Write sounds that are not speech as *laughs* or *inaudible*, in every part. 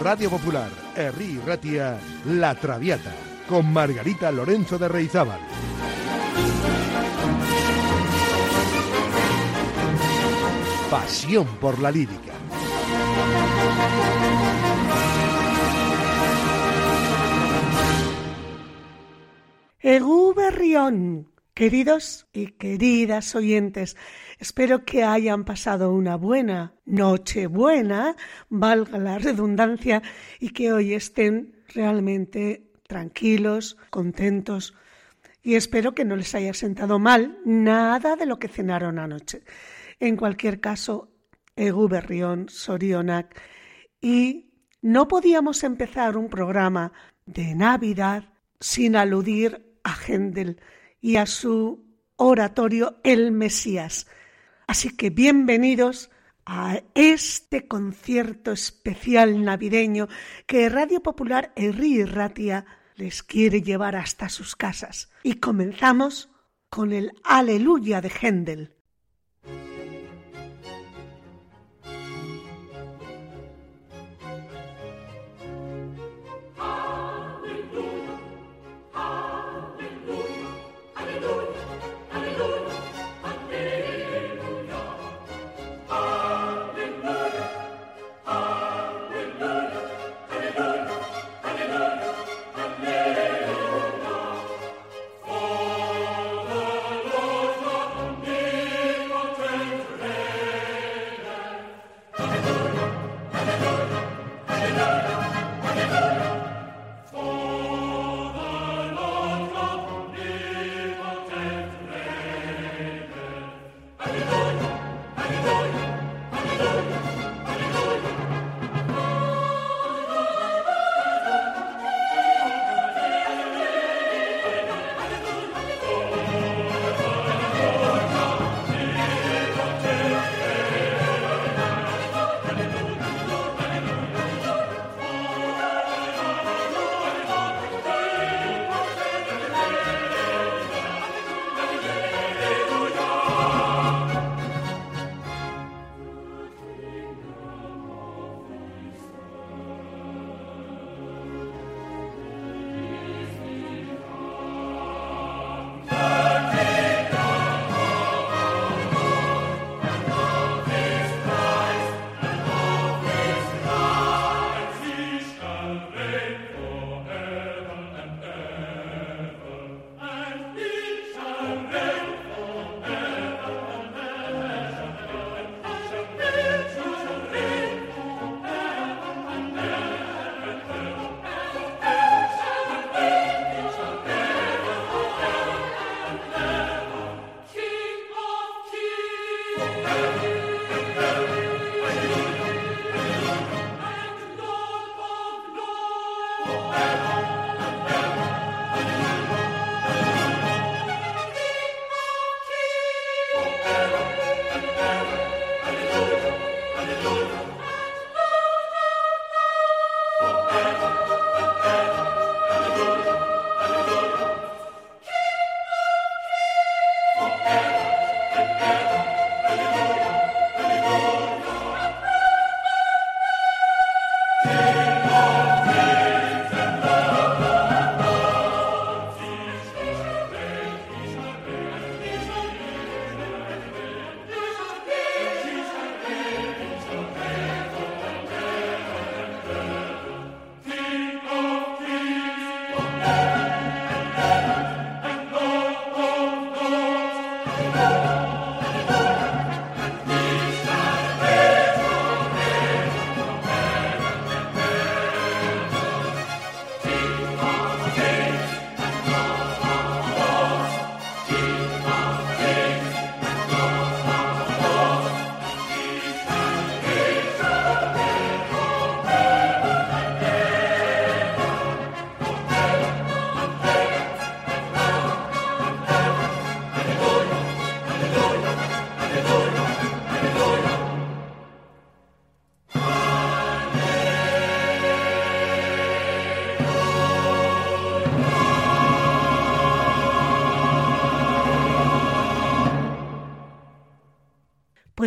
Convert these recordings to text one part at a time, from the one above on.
Radio Popular, Herri Ratia, La Traviata, con Margarita Lorenzo de Reizábal. Pasión por la lírica. Egu Berrión, queridos y queridas oyentes, espero que hayan pasado una buena noche buena, valga la redundancia, y que hoy estén realmente tranquilos, contentos, y espero que no les haya sentado mal nada de lo que cenaron anoche. En cualquier caso, Egu Berrión, Sorionak, y no podíamos empezar un programa de Navidad sin aludir a Händel y a su oratorio El Mesías. Así que bienvenidos a este concierto especial navideño que Radio Popular Erri Ratia les quiere llevar hasta sus casas. Y comenzamos con el Aleluya de Händel.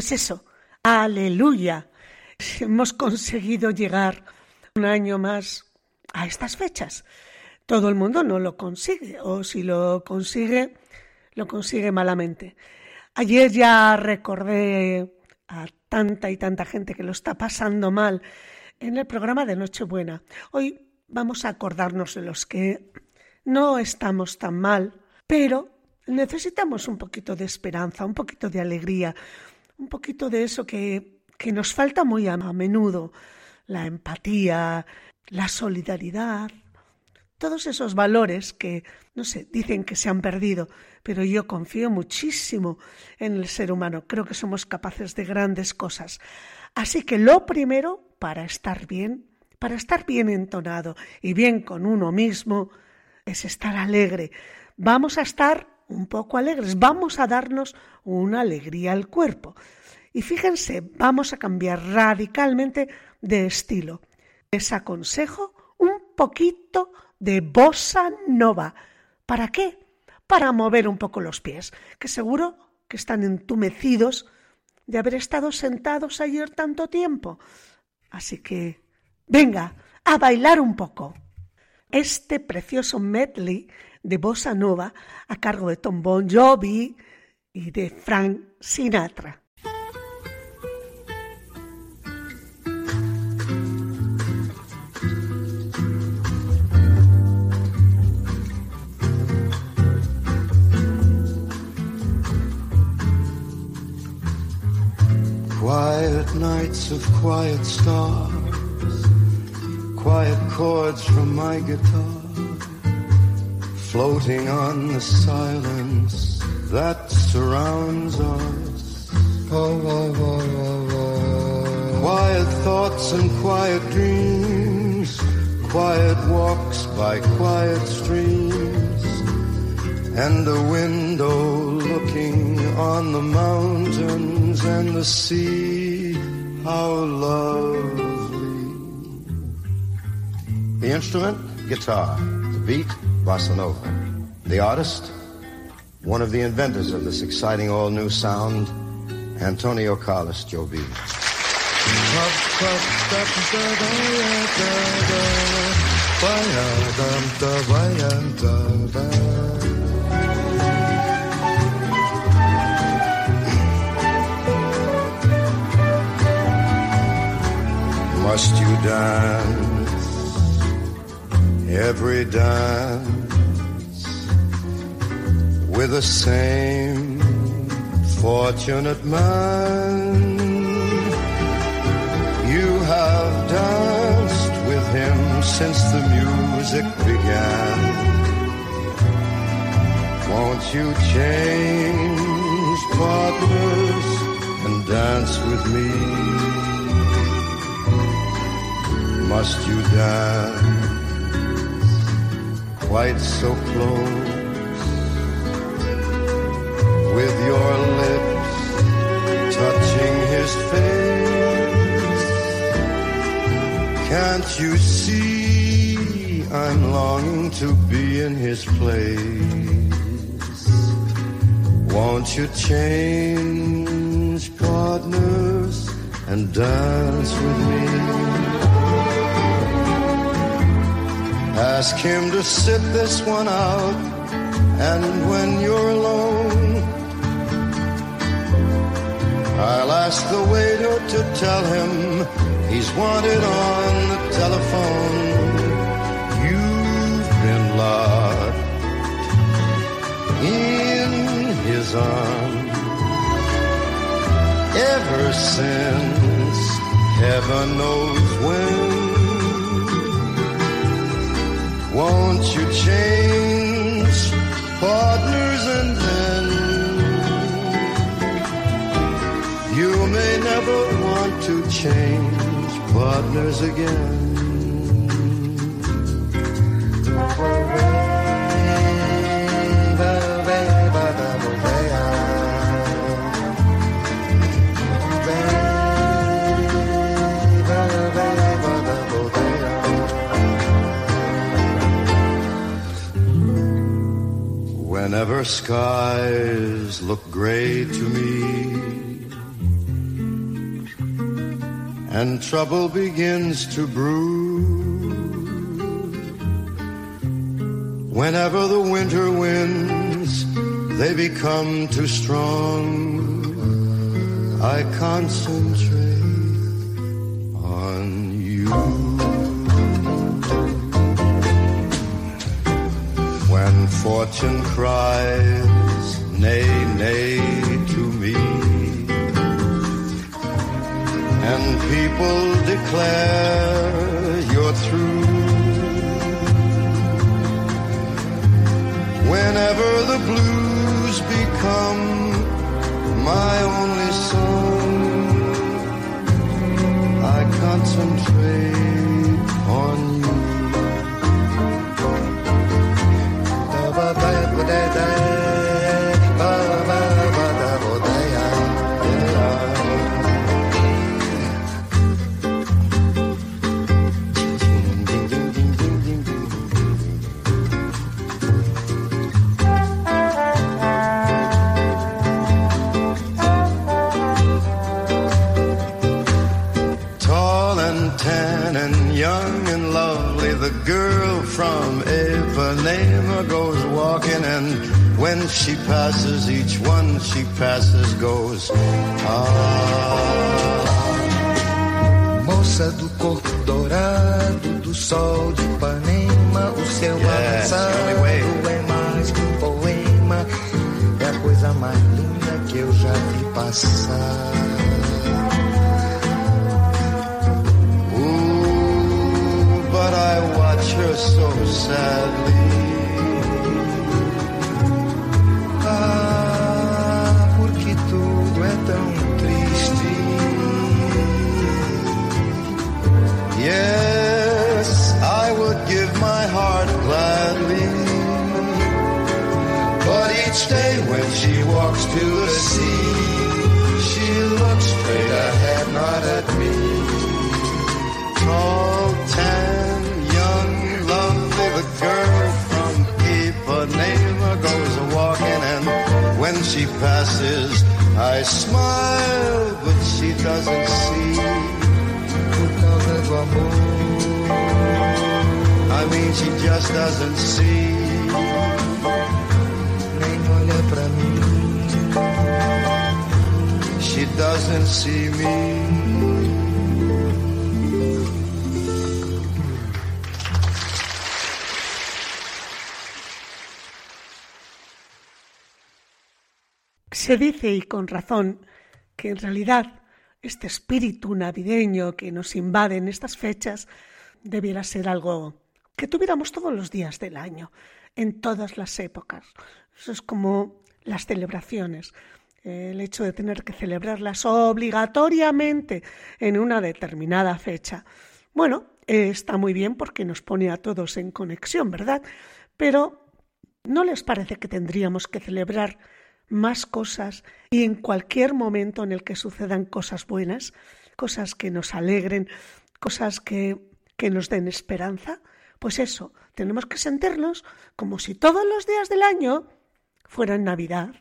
Pues eso, aleluya. Hemos conseguido llegar un año más a estas fechas. Todo el mundo no lo consigue, o si lo consigue, lo consigue malamente. Ayer ya recordé a tanta y tanta gente que lo está pasando mal en el programa de Nochebuena. Hoy vamos a acordarnos de los que no estamos tan mal, pero necesitamos un poquito de esperanza, un poquito de alegría, un poquito de eso que, que nos falta muy a menudo, la empatía, la solidaridad, todos esos valores que, no sé, dicen que se han perdido, pero yo confío muchísimo en el ser humano, creo que somos capaces de grandes cosas. Así que lo primero, para estar bien, para estar bien entonado y bien con uno mismo, es estar alegre. Vamos a estar un poco alegres, vamos a darnos una alegría al cuerpo. Y fíjense, vamos a cambiar radicalmente de estilo. Les aconsejo un poquito de bossa nova. ¿Para qué? Para mover un poco los pies, que seguro que están entumecidos de haber estado sentados ayer tanto tiempo. Así que, venga, a bailar un poco. Este precioso medley de bossa nova a cargo de Tom Bon Jovi y de Frank Sinatra. Quiet nights of quiet stars, quiet chords from my guitar floating on the silence that surrounds us. Quiet thoughts and quiet dreams, quiet walks by quiet streams, and a window looking on the mountains and the sea. How lovely. The instrument, guitar. The beat, bossa nova. The artist, one of the inventors of this exciting all new sound, Antonio Carlos Jobim. Must you dance every dance with the same fortunate man? You have danced with him since the music began. Won't you change partners and dance with me? Must you dance quite so close with your lips touching his face? Can't you see I'm longing to be in his place? Won't you change partners and dance with me? Ask him to sit this one out, and when you're alone, I'll ask the waiter to tell him he's wanted on the telephone. You've been locked in his arms ever since heaven knows when. Won't you change partners and then you may never want to change partners again? Whenever skies look gray to me and trouble begins to brew. Whenever the winter winds, they become too strong. I concentrate on you. When fortune cries, nay, nay and people declare you're through. Whenever the blues become my only song, I concentrate on passes, each one she passes goes, ah. Moça do corpo dourado, do sol de Ipanema, o seu Yes, avançado é mais que um poema, é a coisa mais linda que eu já vi passar. Ooh, but I watch her so sadly. Passes, I smile, but she doesn't see. Causa do amor, I mean, she just doesn't see. nem olha pra mim. She doesn't see me. Se dice, y con razón, que en realidad este espíritu navideño que nos invade en estas fechas debiera ser algo que tuviéramos todos los días del año, en todas las épocas. Eso es como las celebraciones. El hecho de tener que celebrarlas obligatoriamente en una determinada fecha. Bueno, eh, está muy bien porque nos pone a todos en conexión, ¿verdad? Pero ¿no les parece que tendríamos que celebrar más cosas y en cualquier momento en el que sucedan cosas buenas, cosas que nos alegren, cosas que, que nos den esperanza? Pues eso, tenemos que sentirnos como si todos los días del año fueran Navidad.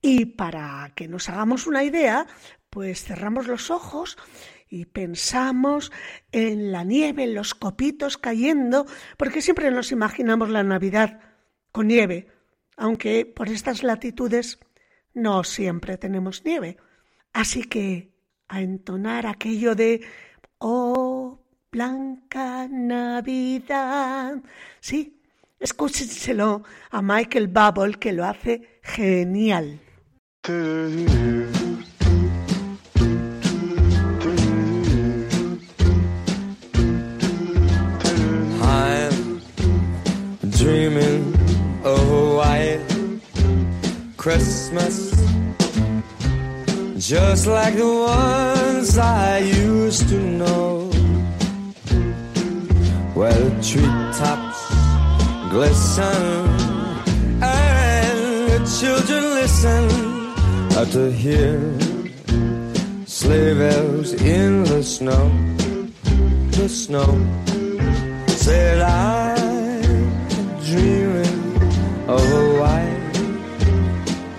Y para que nos hagamos una idea, pues cerramos los ojos y pensamos en la nieve, en los copitos cayendo, porque siempre nos imaginamos la Navidad con nieve, aunque por estas latitudes no siempre tenemos nieve. Así que a entonar aquello de Oh, blanca Navidad. Sí, escúchenselo a Michael Bubble que lo hace genial. Christmas, just like the ones I used to know, where the treetops glisten and the children listen. To hear sleigh bells in the snow, the snow. Said I'm dreaming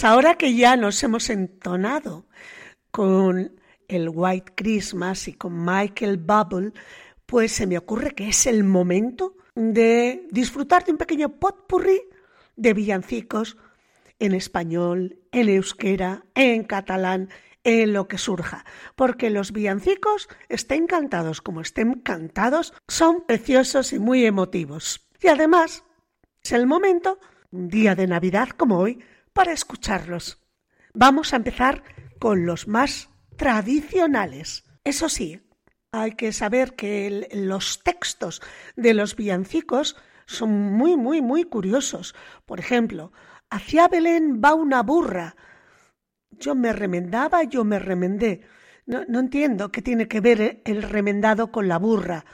Pues ahora que ya nos hemos entonado con el White Christmas y con Michael Bubble, pues se me ocurre que es el momento de disfrutar de un pequeño potpourri de villancicos en español, en euskera, en catalán, en lo que surja, porque los villancicos, estén cantados como estén cantados, son preciosos y muy emotivos. Y además, es el momento, un día de Navidad como hoy, para escucharlos. Vamos a empezar con los más tradicionales. Eso sí, hay que saber que los textos de los villancicos son muy, muy, muy curiosos. Por ejemplo, hacia Belén va una burra. Yo me remendaba, yo me remendé. No, no entiendo qué tiene que ver el remendado con la burra.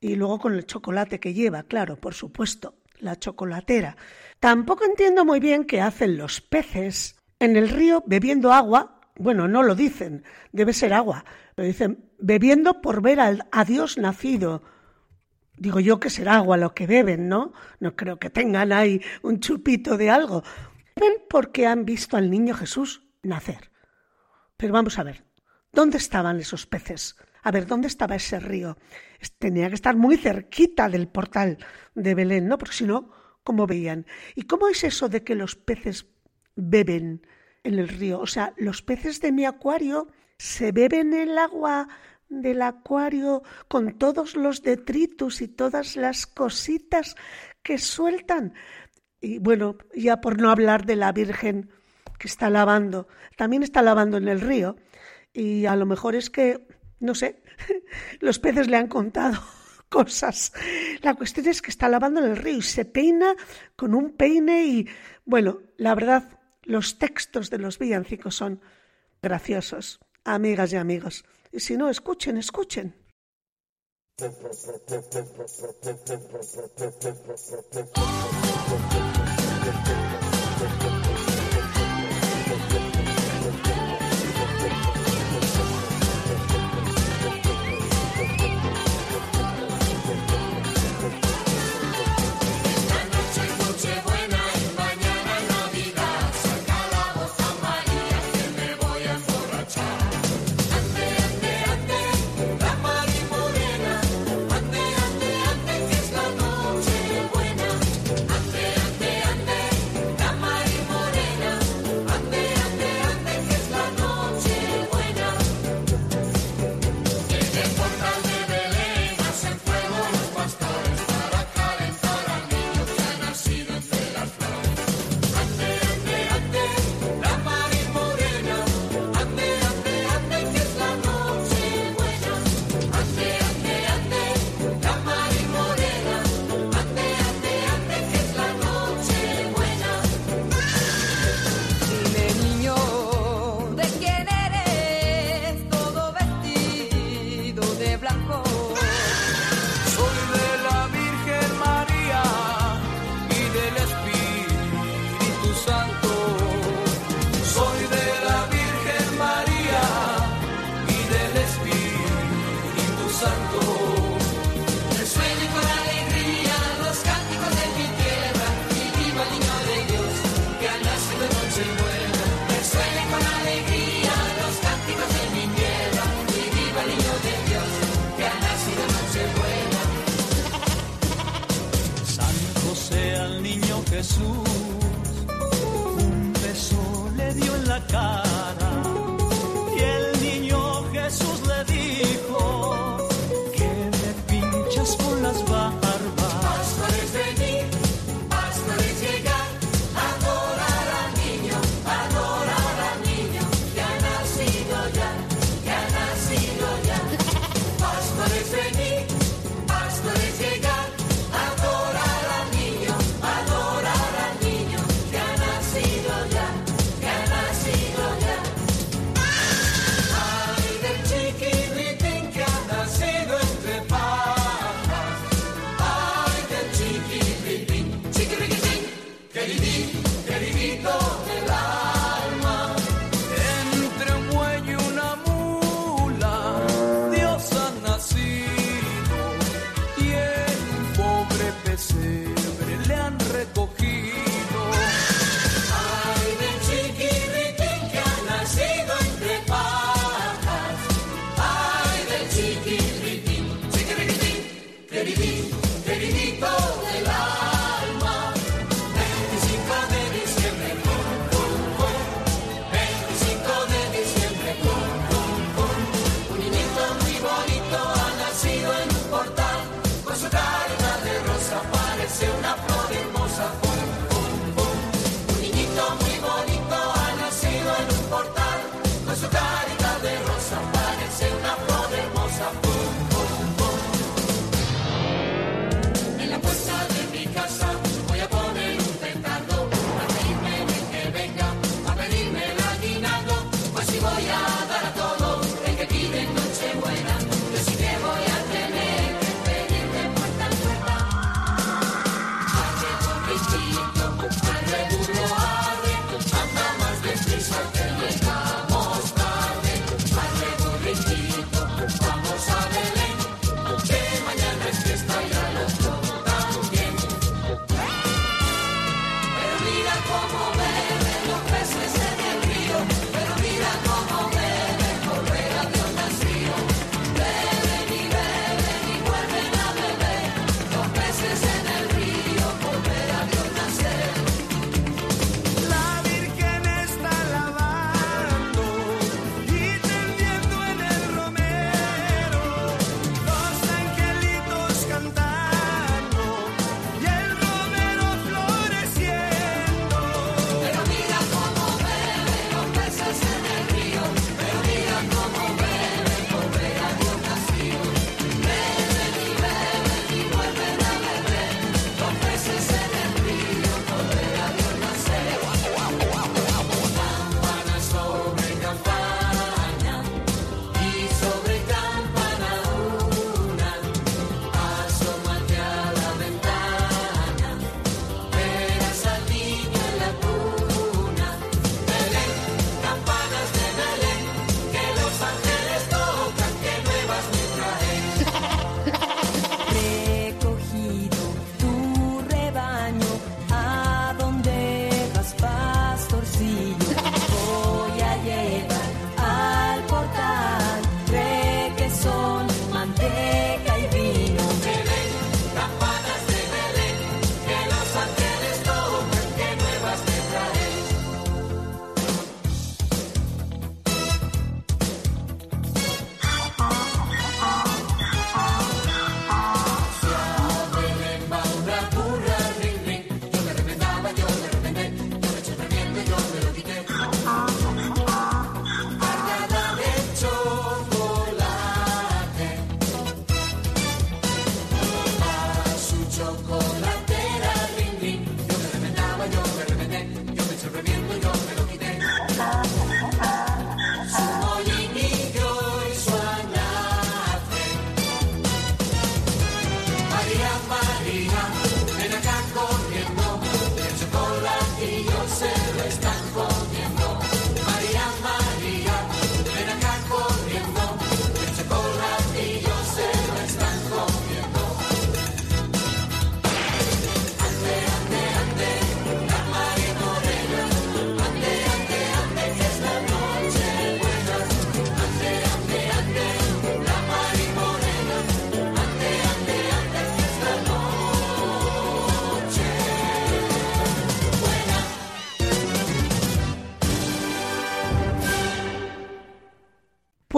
Y luego con el chocolate que lleva, claro, por supuesto, la chocolatera. Tampoco entiendo muy bien qué hacen los peces en el río bebiendo agua. Bueno, no lo dicen, debe ser agua, pero dicen bebiendo por ver al, a Dios nacido. Digo yo que será agua lo que beben, ¿no? No creo que tengan ahí un chupito de algo. Beben porque han visto al niño Jesús nacer. Pero vamos a ver, ¿dónde estaban esos peces? A ver, ¿dónde estaba ese río? Tenía que estar muy cerquita del portal de Belén, ¿no? Porque si no, ¿cómo veían? ¿Y cómo es eso de que los peces beben en el río? O sea, los peces de mi acuario se beben el agua del acuario con todos los detritus y todas las cositas que sueltan. Y bueno, ya por no hablar de la Virgen que está lavando, también está lavando en el río. Y a lo mejor es que, no sé, *laughs* los peces le han contado *laughs* cosas. La cuestión es que está lavando en el río y se peina con un peine y, bueno, la verdad, los textos de los villancicos son graciosos, amigas y amigos. Y si no, escuchen, escuchen.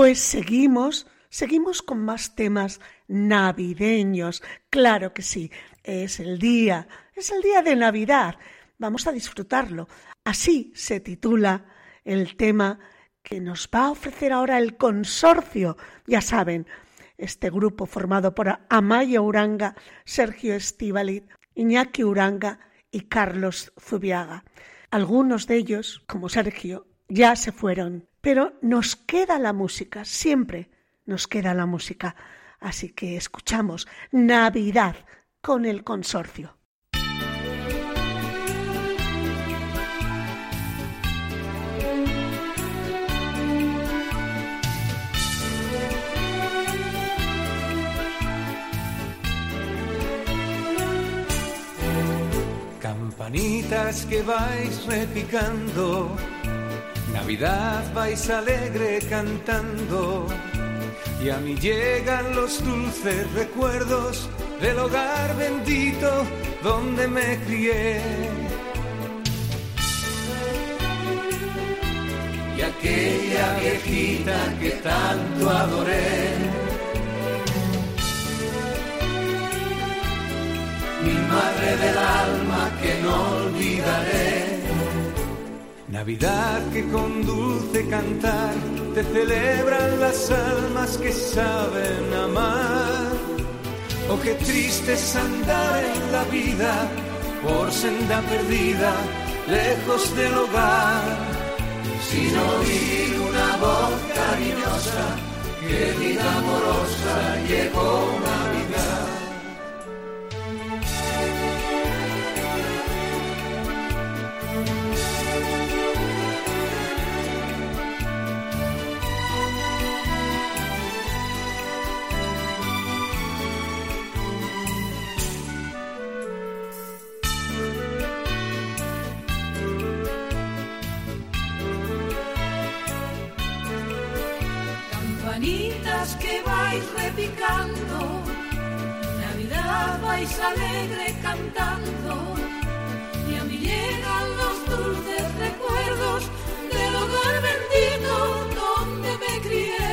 Pues seguimos, seguimos con más temas navideños. Claro que sí, es el día, es el día de Navidad. Vamos a disfrutarlo. Así se titula el tema que nos va a ofrecer ahora el consorcio. Ya saben, este grupo formado por Amaya Uranga, Sergio Estíbaliz, Iñaki Uranga y Carlos Zubiaga. Algunos de ellos, como Sergio, ya se fueron, pero nos queda la música, siempre nos queda la música. Así que escuchamos Navidad con el consorcio. Campanitas que vais repicando, Navidad vais alegre cantando, y a mí llegan los dulces recuerdos del hogar bendito donde me crié. Y aquella viejita que tanto adoré. mi madre del alma que no olvidaré. Navidad que con dulce cantar te celebran las almas que saben amar. Oh, qué triste es andar en la vida por senda perdida, lejos del hogar, sin oír una voz cariñosa que vida amorosa llegó Navidad. Que vais repicando, Navidad vais alegre cantando, y a mí llegan los dulces recuerdos del hogar bendito donde me crié.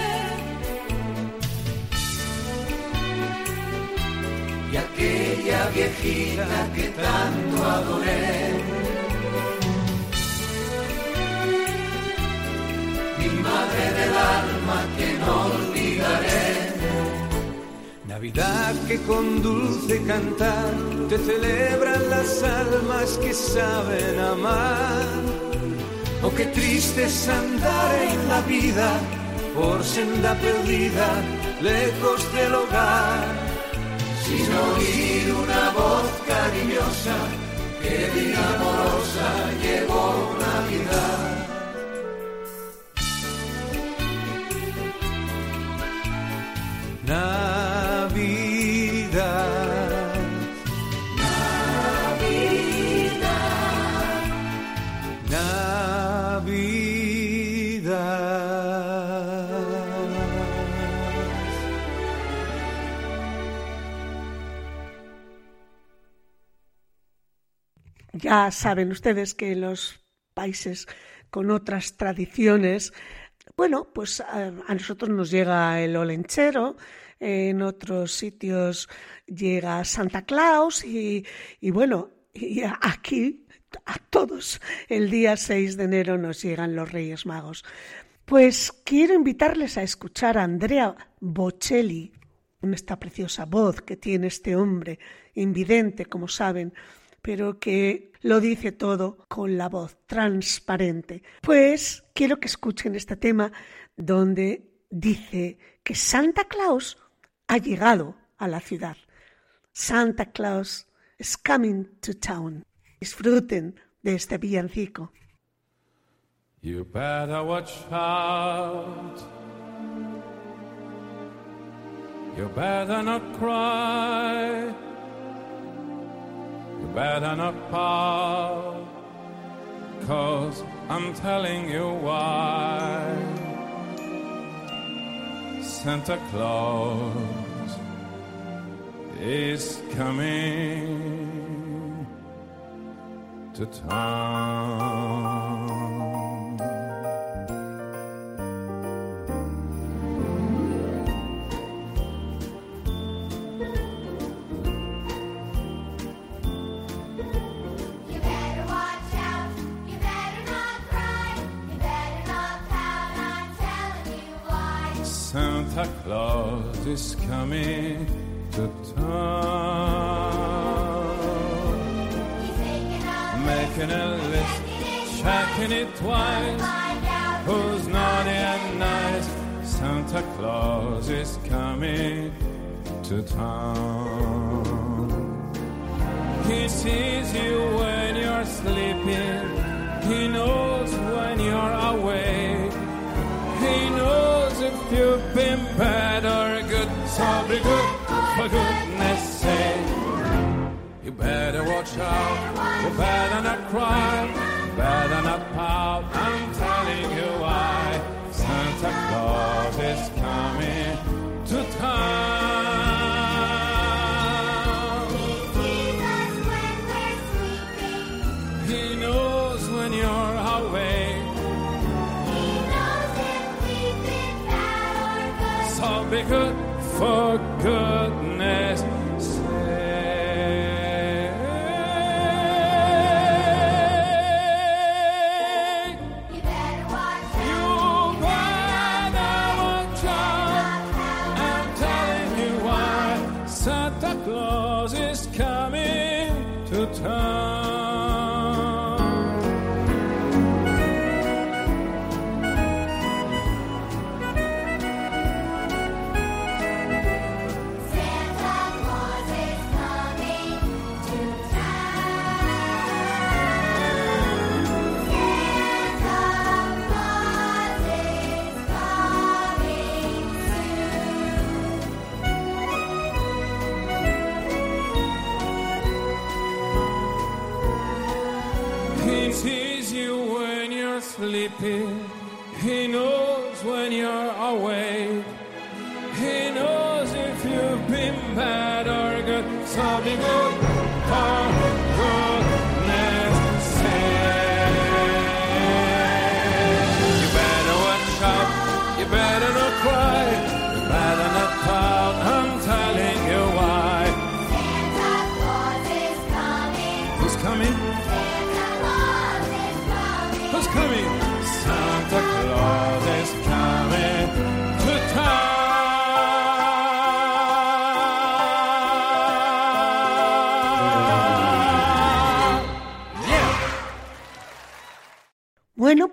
y aquella viejita que tanto adoré. Madre del alma que no olvidaré. Navidad que con dulce cantar te celebran las almas que saben amar. Oh, qué triste es andar en la vida por senda perdida, lejos del hogar sin oír una voz cariñosa que diga amorosa Ya saben ustedes que los países con otras tradiciones, bueno, pues a, a nosotros nos llega el olenchero, en otros sitios llega Santa Claus y, y bueno, y aquí a todos el día 6 de enero nos llegan los Reyes Magos. Pues quiero invitarles a escuchar a Andrea Bocelli, con esta preciosa voz que tiene este hombre, invidente, como saben, pero que lo dice todo con la voz transparente. Pues quiero que escuchen este tema donde dice que Santa Claus ha llegado a la ciudad. Santa Claus is coming to town. Disfruten de este villancico. You better watch out. You better not cry. You better not pout. Cause I'm telling you why. Santa Claus is coming to town. Santa Claus is coming to town. Making a list, checking it twice. Who's naughty and nice? Santa Claus is coming to town. He sees you when you're sleeping. He knows when you're awake. He knows if you've been bad or good. So be good for goodness sake. You better watch out. You better not cry. You better not pout. I'm telling you why. Santa Claus is coming to town. Be good for goodness sake. You better watch out. I'm telling you why Santa Claus is coming to town.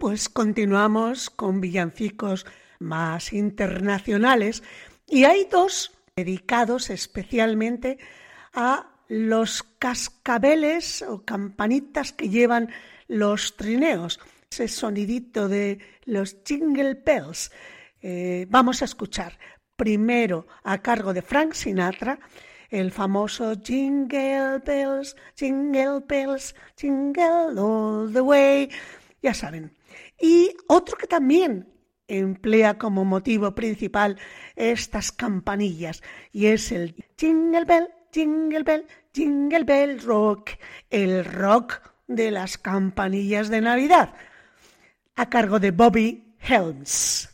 Pues continuamos con villancicos más internacionales y hay dos dedicados especialmente a los cascabeles o campanitas que llevan los trineos, ese sonidito de los jingle bells. Eh, vamos a escuchar primero a cargo de Frank Sinatra el famoso Jingle Bells, Jingle Bells, Jingle All the Way, ya saben. Y otro que también emplea como motivo principal estas campanillas y es el Jingle Bell, Jingle Bell, Jingle Bell Rock, el rock de las campanillas de Navidad, a cargo de Bobby Helms.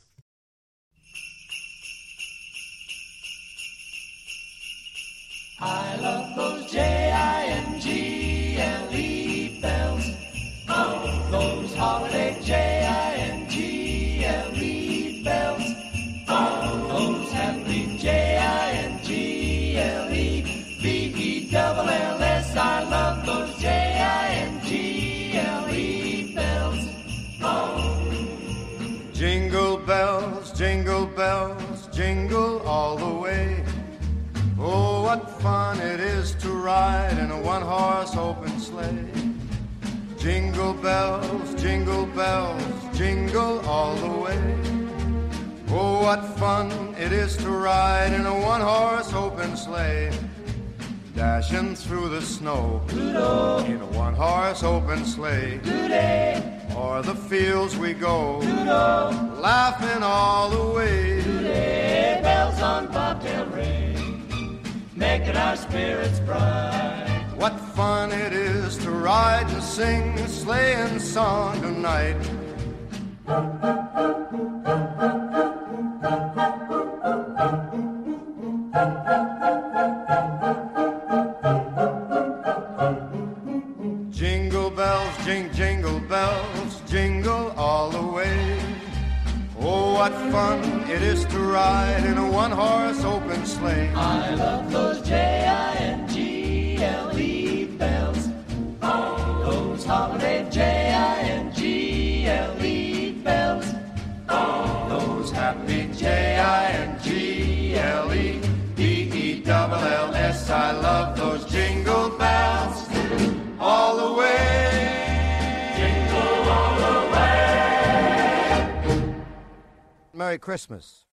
Those holiday J-I-N-G-L-E bells. Oh, those happy J-I-N-G-L-E V-E-double-L-S. I love those J-I-N-G-L-E bells. Jingle bells, jingle bells, jingle all the way. Oh, what fun it is to ride in a one horse open sleigh. Jingle bells, jingle bells, jingle all the way. Oh, what fun it is to ride in a one horse open sleigh. Dashing through the snow in a one horse open sleigh. O'er the fields we go, laughing all the way. bells on bobtail ring, making our spirits bright. What fun it is to ride and sing song tonight. Christmas.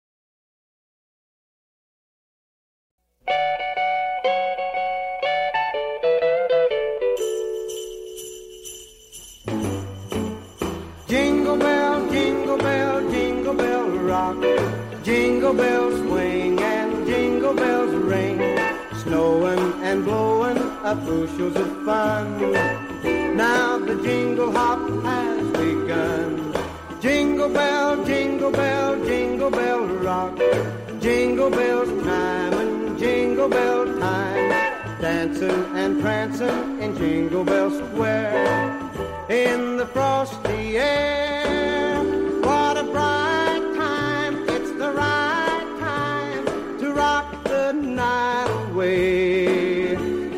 Jingle Bell Square in the frosty air. What a bright time, it's the right time to rock the night away.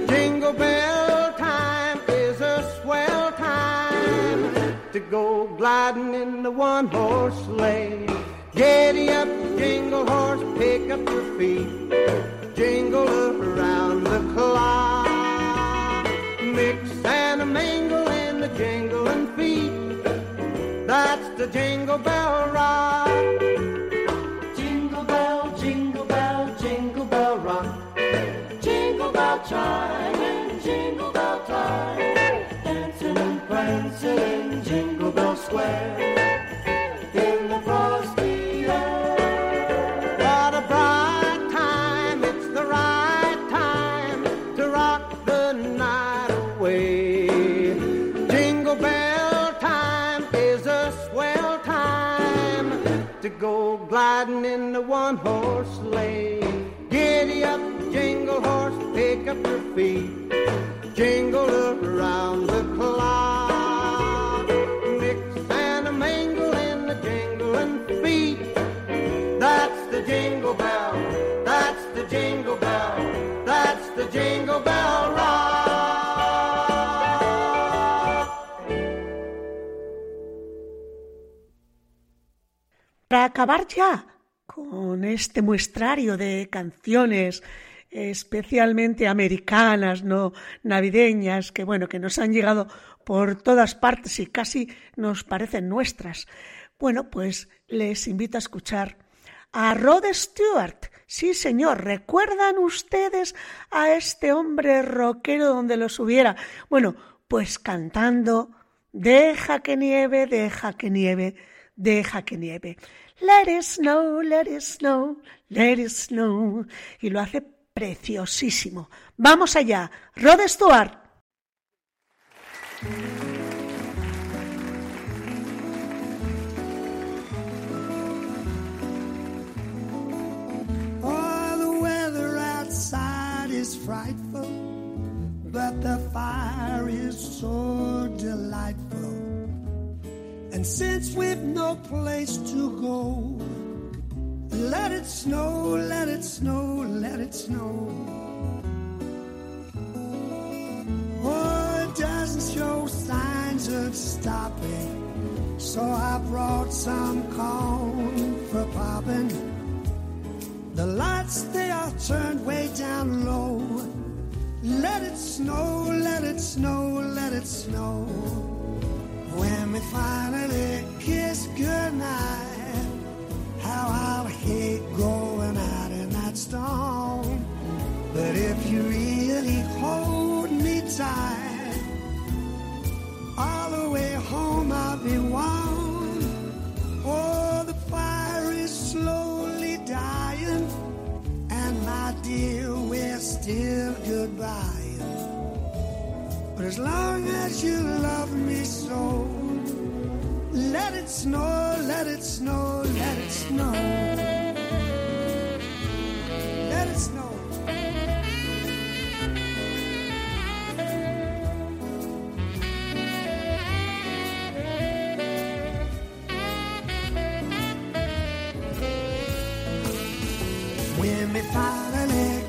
Jingle bell time is a swell time to go gliding in the one horse sleigh. Giddy up, jingle horse, pick up your feet, jingle around jingle bell feet, jingle around the clock. Mix and a mingle in the jingling feet. That's the jingle bell, that's the jingle bell, that's the jingle bell. Para acabar ya con este muestrario de canciones especialmente americanas, no navideñas, que bueno, que nos han llegado por todas partes y casi nos parecen nuestras. Bueno, pues les invito a escuchar a Rod Stewart. Sí, señor, ¿recuerdan ustedes a este hombre rockero donde los hubiera? Bueno, pues cantando Deja que nieve, deja que nieve, deja que nieve. Let it snow, let it snow, let it snow. Y lo hace preciosísimo. Vamos allá. Rod Stewart. Oh, the weather outside is frightful, but the fire is so delightful. And since we've no place to go, let it snow, let it snow, let it snow. Oh, it doesn't show signs of stopping. So I brought some corn for popping. The lights, they are turned way down low. Let it snow, let it snow, let it snow. When we finally kiss goodnight, how I'll hate going out in that storm. But if you really hold me tight, all the way home I'll be warm. Oh, the fire is slowly dying, and my dear, we're still goodbye. But as long as you love me so, let it snow, let it snow, let it snow. Let it snow. When we finally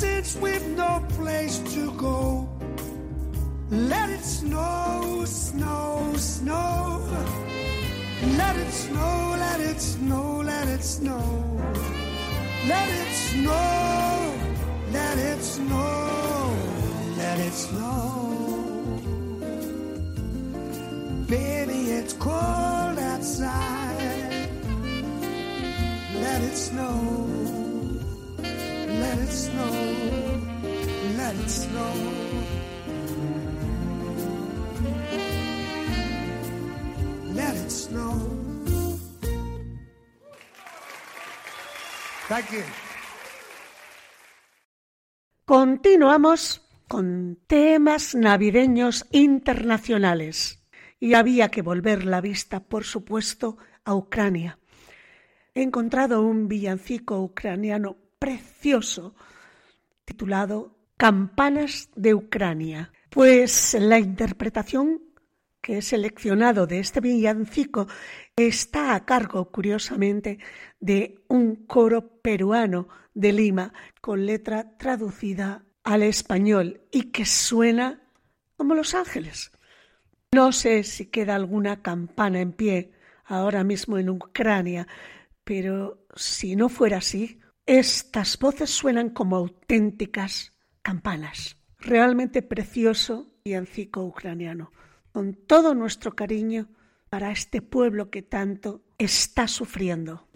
since we've no place to go, let it snow, snow, snow. Let it snow, let it snow, let it snow. Let it snow, let it snow, let it snow. Baby, it's cold outside. Let it snow, Continuamos con temas navideños internacionales. Y había que volver la vista, por supuesto, a Ucrania. He encontrado un villancico ucraniano precioso titulado Campanas de Ucrania. Pues la interpretación que he seleccionado de este villancico está a cargo, curiosamente, de un coro peruano de Lima con letra traducida al español y que suena como Los Ángeles. No sé si queda alguna campana en pie ahora mismo en Ucrania, pero si no fuera así, estas voces suenan como auténticas campanas. Realmente precioso villancico ucraniano con todo nuestro cariño para este pueblo que tanto está sufriendo.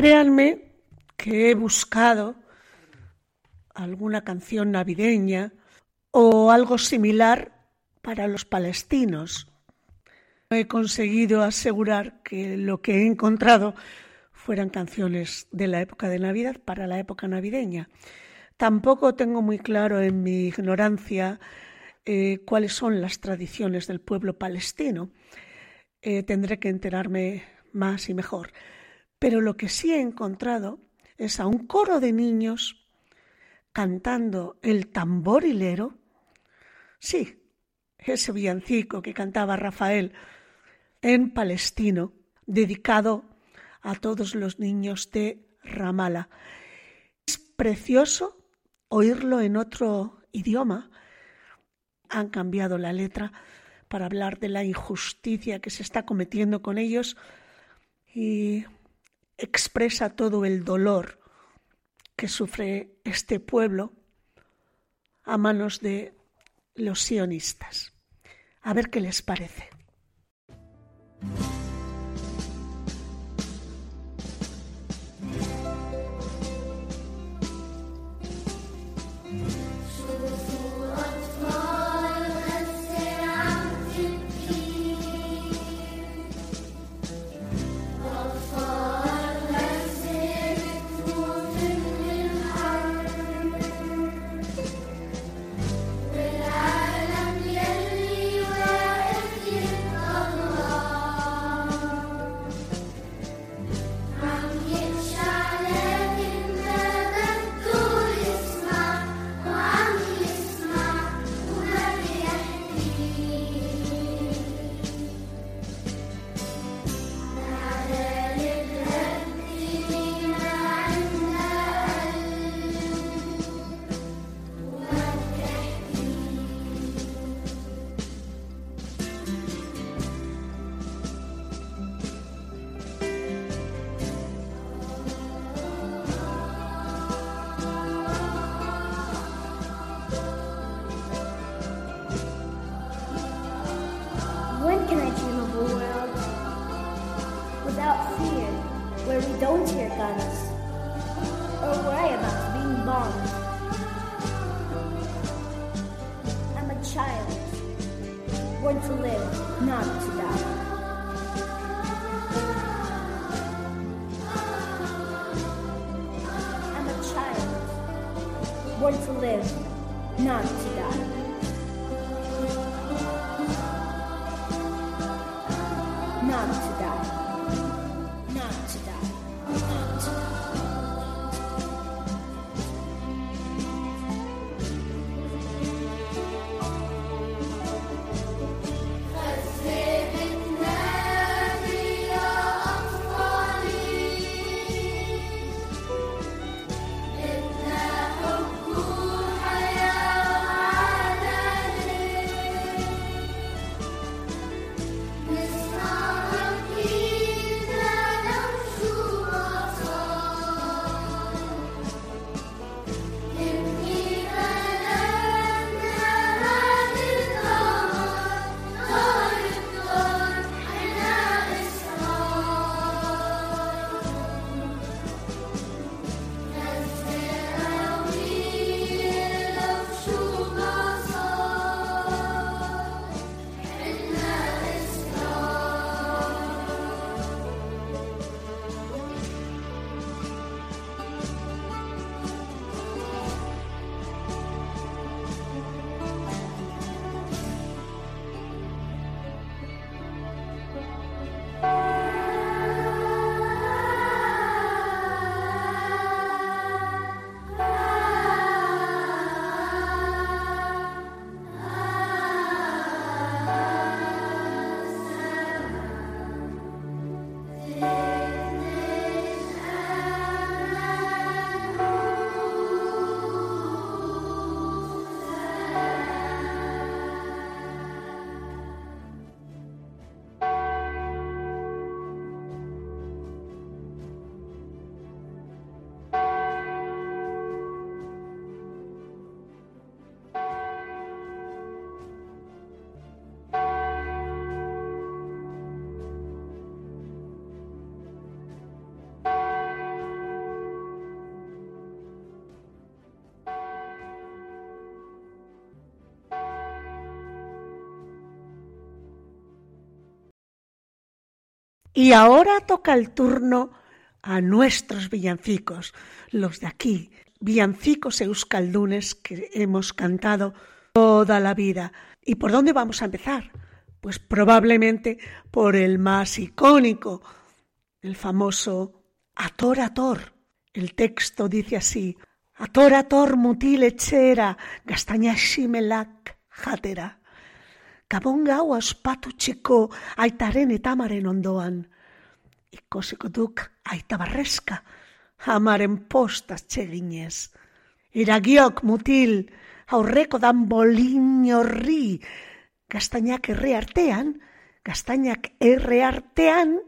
Créanme que he buscado alguna canción navideña o algo similar para los palestinos. He conseguido asegurar que lo que he encontrado fueran canciones de la época de Navidad para la época navideña. Tampoco tengo muy claro en mi ignorancia eh, cuáles son las tradiciones del pueblo palestino. Eh, tendré que enterarme más y mejor. Pero lo que sí he encontrado es a un coro de niños cantando el tamborilero. Sí, ese villancico que cantaba Rafael en palestino, dedicado a todos los niños de Ramala. Es precioso oírlo en otro idioma. Han cambiado la letra para hablar de la injusticia que se está cometiendo con ellos y expresa todo el dolor que sufre este pueblo a manos de los sionistas. A ver qué les parece. Y ahora toca el turno a nuestros villancicos, los de aquí, villancicos euskaldunes que hemos cantado toda la vida. ¿Y por dónde vamos a empezar? Pues probablemente por el más icónico, el famoso Ator Ator. El texto dice así: Ator Ator mutil etxera, gastañaximelak jatera. Gabon gau ospatu txiko aitaren eta amaren ondoan. Ikosiko duk aita barreska, amaren postaz txeginez. Iragiok mutil, aurreko dan bolin horri, gaztainak erre artean, gaztainak erre artean,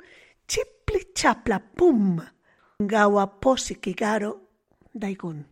txipli txapla pum, gaua posik igaro daigun.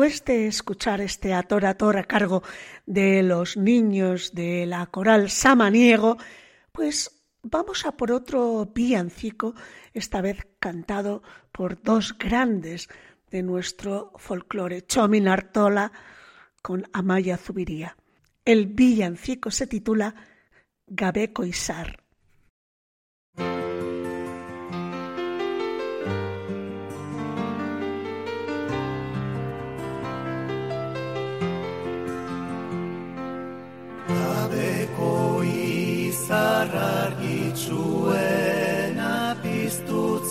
Después de escuchar este ator ator a cargo de los niños de la coral Samaniego, pues vamos a por otro villancico, esta vez cantado por dos grandes de nuestro folclore, Chomin Artola con Amaya Zubiría. El villancico se titula Gabeco Isar.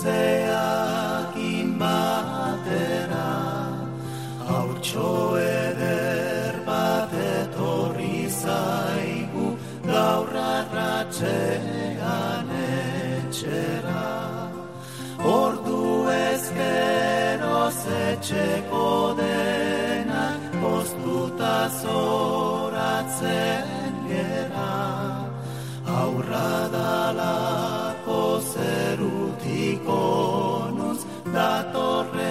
Piztutzeak inbatera Haurtxo eder bat etorri zaigu gaur arratxean etxera. Ordu ezkero zetxeko denak postuta zoratzen gera. Aurra dalako zerutiko nuz datorren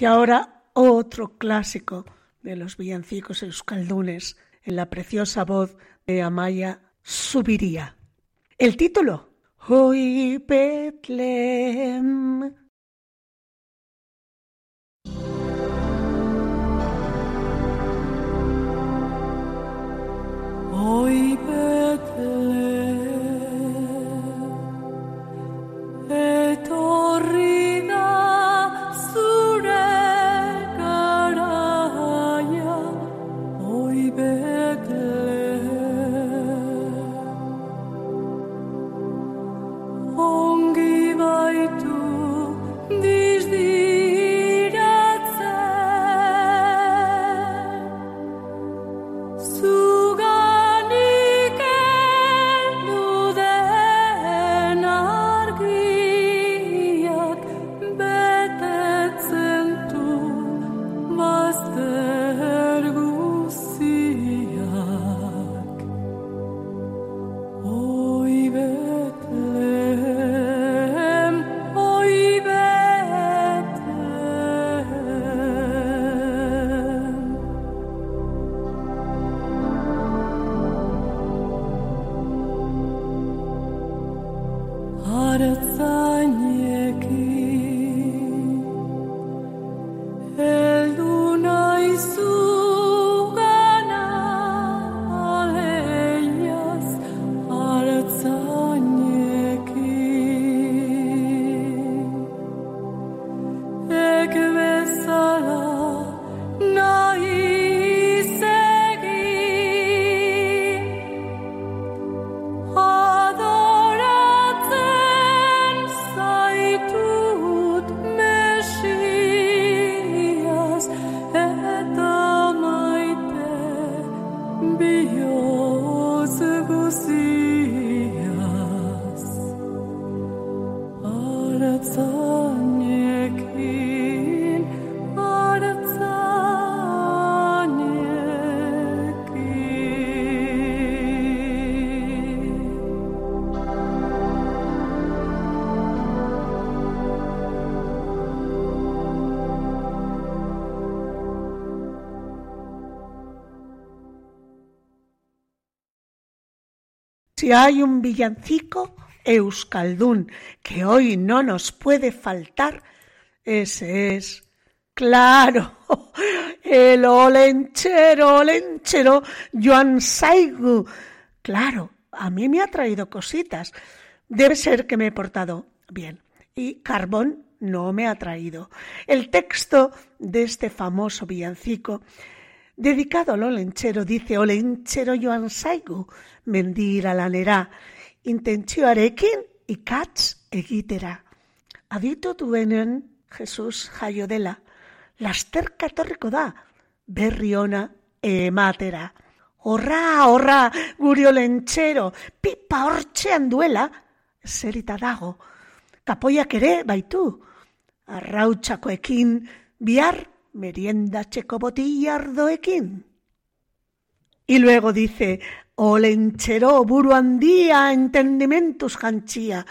Y ahora otro clásico de los villancicos euskaldunes en la preciosa voz de Amaya Subiría. El título, Hoy Betlem. Hoy Betlem 却在你 Hay un villancico euskaldún que hoy no nos puede faltar, ese es, claro, *laughs* el olenchero, olenchero Joan Saigu. Claro, a mí me ha traído cositas. Debe ser que me he portado bien. Y carbón no me ha traído. El texto de este famoso villancico Dedicado al olentzero, dice olentzero joan zaigu, mendira lanera, intentzioarekin ikatz egitera. Aditu duenen Jesus jaio dela, lasterka etorriko da, berri ona ematera. Horra, horra, guri olentzero, pipa hortzean duela, zerita dago. Kapoiak ere baitu, arrautzakoekin, bihar meriendatzeko botillardoekin. Y luego dice, olentzero buru handia entendimentuz jantzia.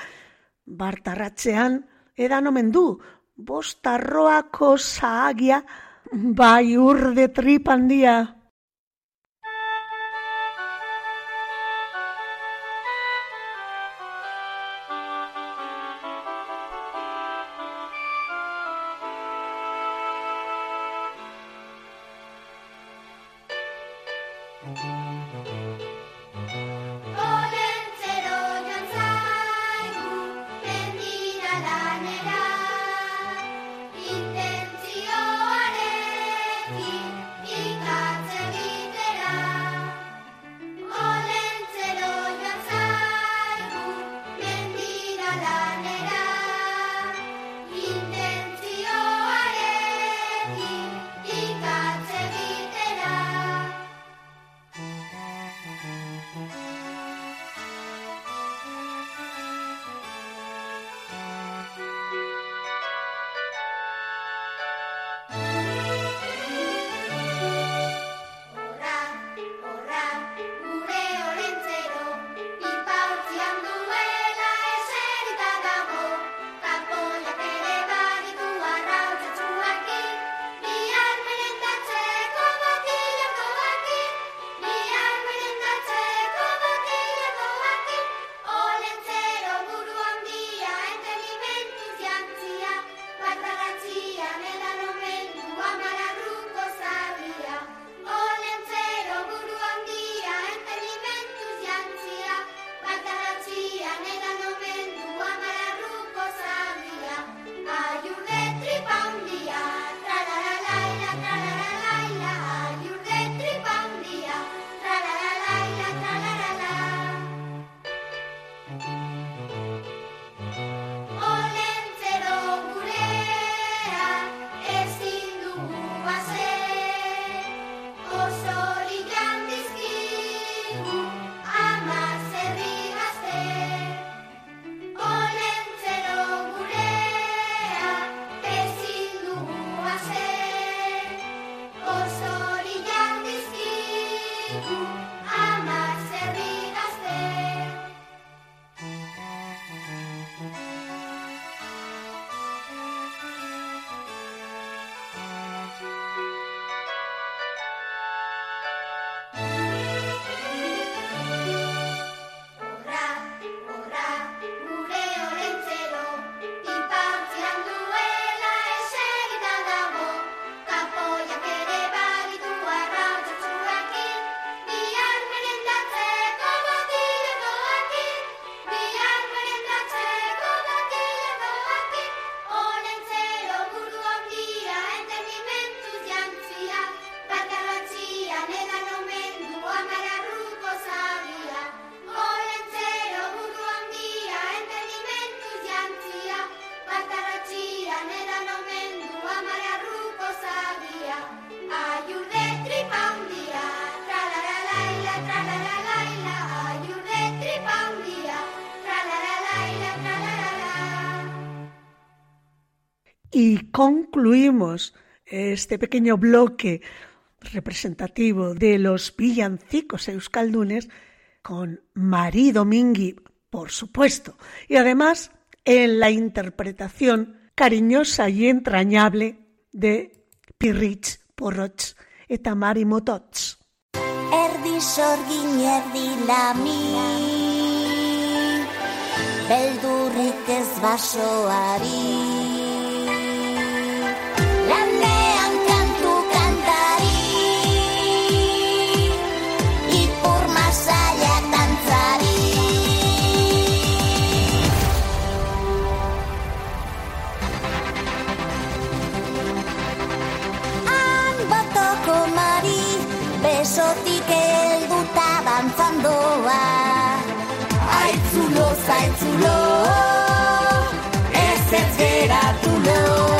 Bartarratzean edan omen du, bostarroako zahagia, bai urde tripandia. Este pequeño bloque representativo de los villancicos euskaldunes con Marí Domingui, por supuesto, y además en la interpretación cariñosa y entrañable de Pirritx Porrots eta Mari. Erdi Besotik helduta dantzandoa Aitzulo, zaitzulo Ez ez geratu lo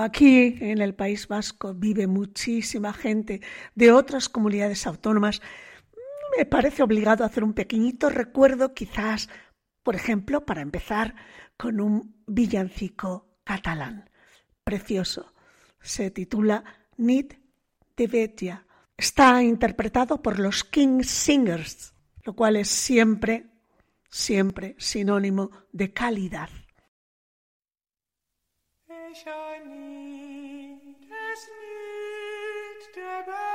aquí en el País Vasco vive muchísima gente de otras comunidades autónomas, me parece obligado a hacer un pequeñito recuerdo, quizás, por ejemplo, para empezar con un villancico catalán precioso. Se titula Nit de Vetlla. Está interpretado por los King Singers, lo cual es siempre, siempre sinónimo de calidad. Echa nit, es nit de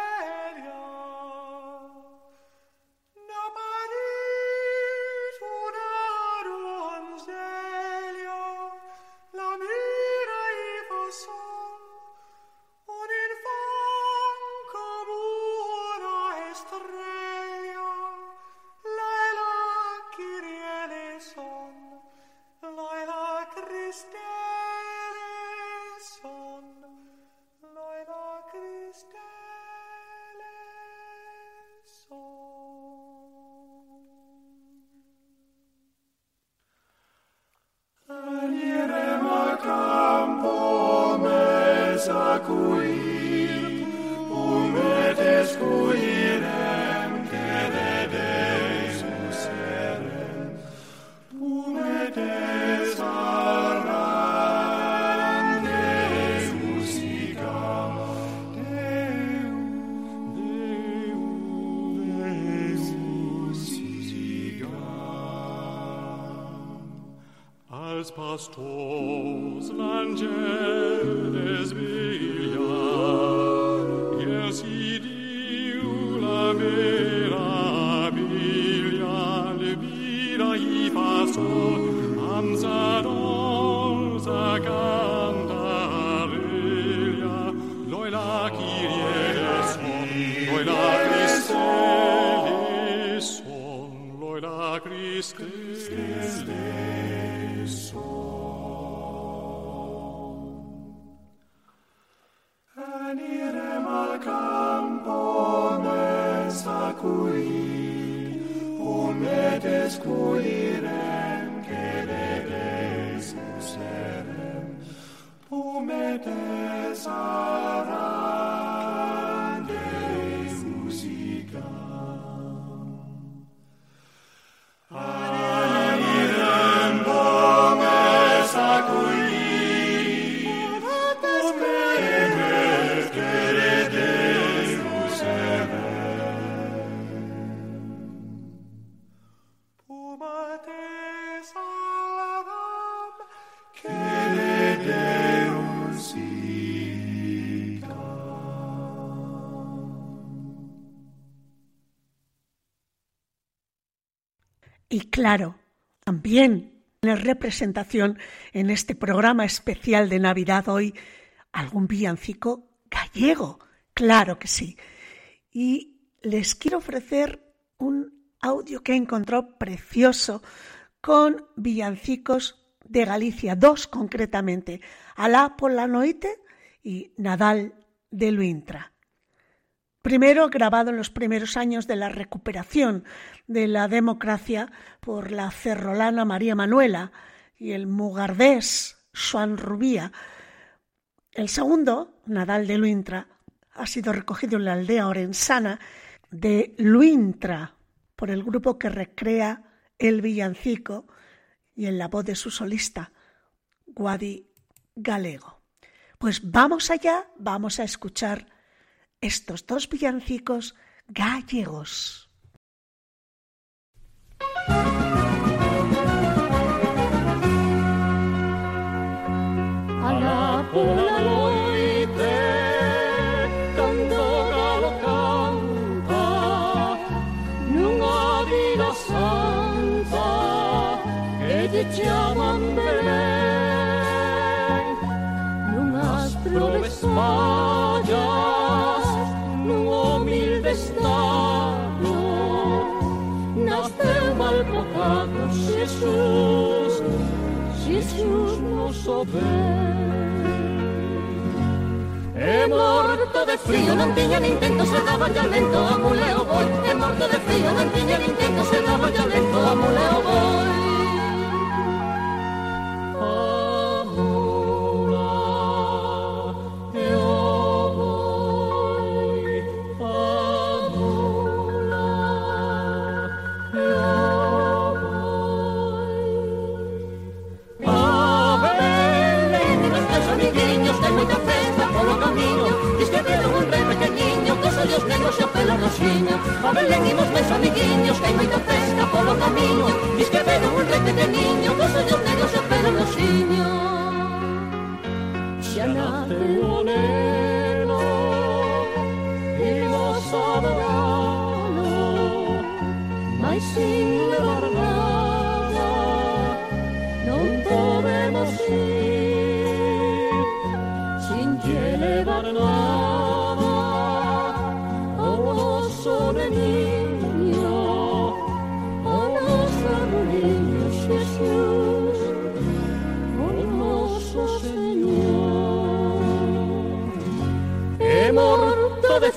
claro, también en representación en este programa especial de Navidad hoy algún villancico gallego, claro que sí. Y les quiero ofrecer un audio que he encontrado precioso con villancicos de Galicia, dos concretamente, Alá por la noite y Nadal de Luintra. Primero grabado en los primeros años de la recuperación de la democracia por la cerrolana María Manuela y el mugardés Juan Rubía. El segundo, Nadal de Luintra, ha sido recogido en la aldea orensana de Luintra por el grupo que recrea el villancico y en la voz de su solista, Guadi Galego. Pues vamos allá, vamos a escuchar estos dos villancicos gallegos. A la pura noite, cando galo canta, nunha vila santa, que lle chaman Belén, nunhas flores É morto de frío, non tiña nin tento, se daba ya lento a muleo boi É morto de frío, non tiña nin tento, se daba ya lento a muleo cociño. A Belén imos máis amiguinhos Que hai moita festa polo camiño Diz que veron un rei pequeniño Cos ollos negros e pelo noxiño Xa nace o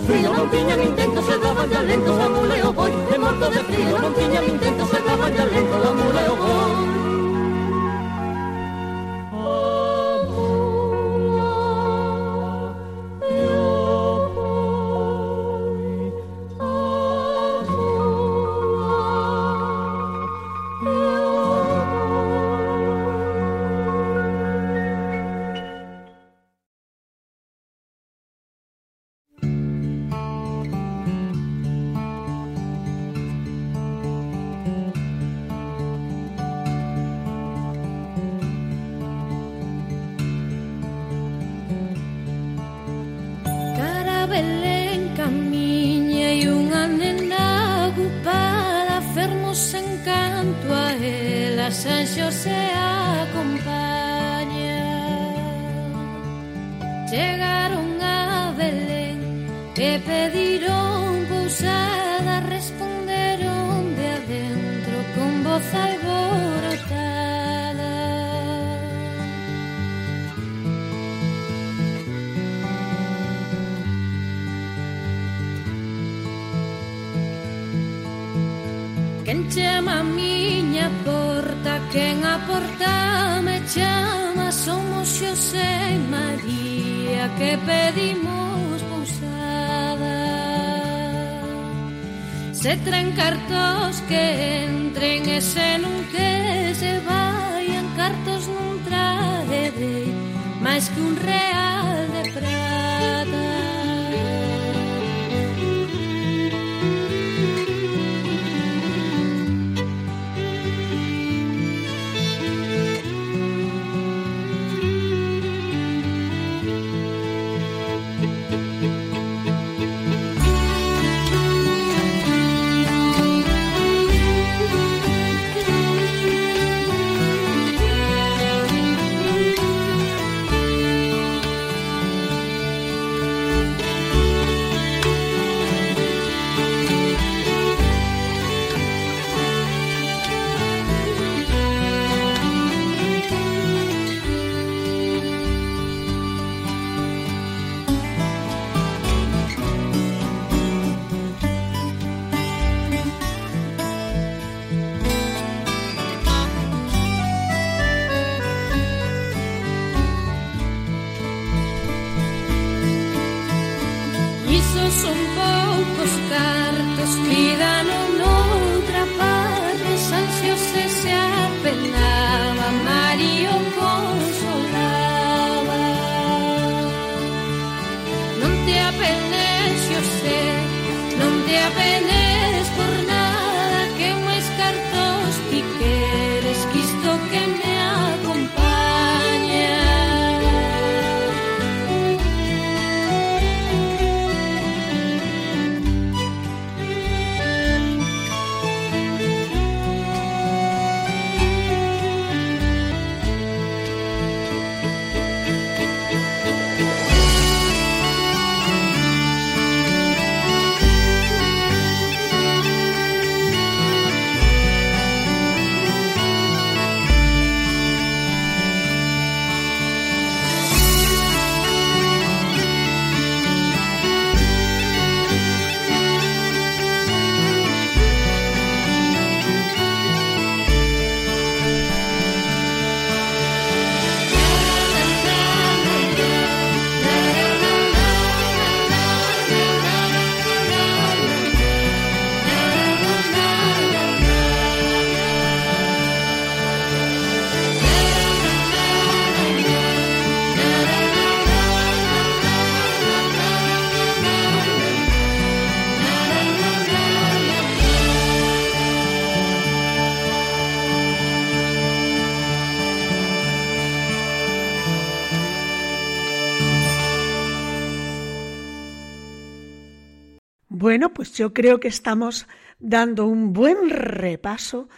frío, non tiña nin tento, se daba ya lento, a muleo boi. É morto de frío, non tiña nin tento, se daba ya lento, a muleo boi. E pediron pousada, responderon de adentro con voz alborotada. Quen chama a miña porta, quen a porta me chama, somos Xosé e María que pedimos Se tren cartos que entren e se non que se vayan cartos non traerei máis que un real Bueno, pues yo creo que estamos dando un buen repaso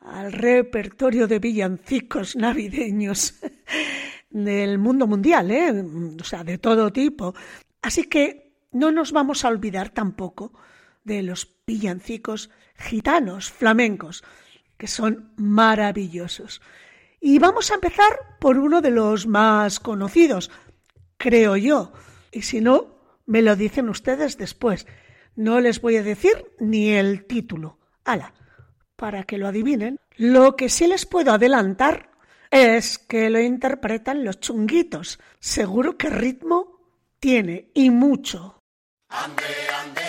al repertorio de villancicos navideños *laughs* del mundo mundial, ¿eh? o sea, de todo tipo. Así que no nos vamos a olvidar tampoco de los villancicos gitanos, flamencos, que son maravillosos. Y vamos a empezar por uno de los más conocidos, creo yo. Y si no, me lo dicen ustedes después. No les voy a decir ni el título. Ala, para que lo adivinen. Lo que sí les puedo adelantar es que lo interpretan los chunguitos. Seguro que ritmo tiene y mucho. Ande, ande,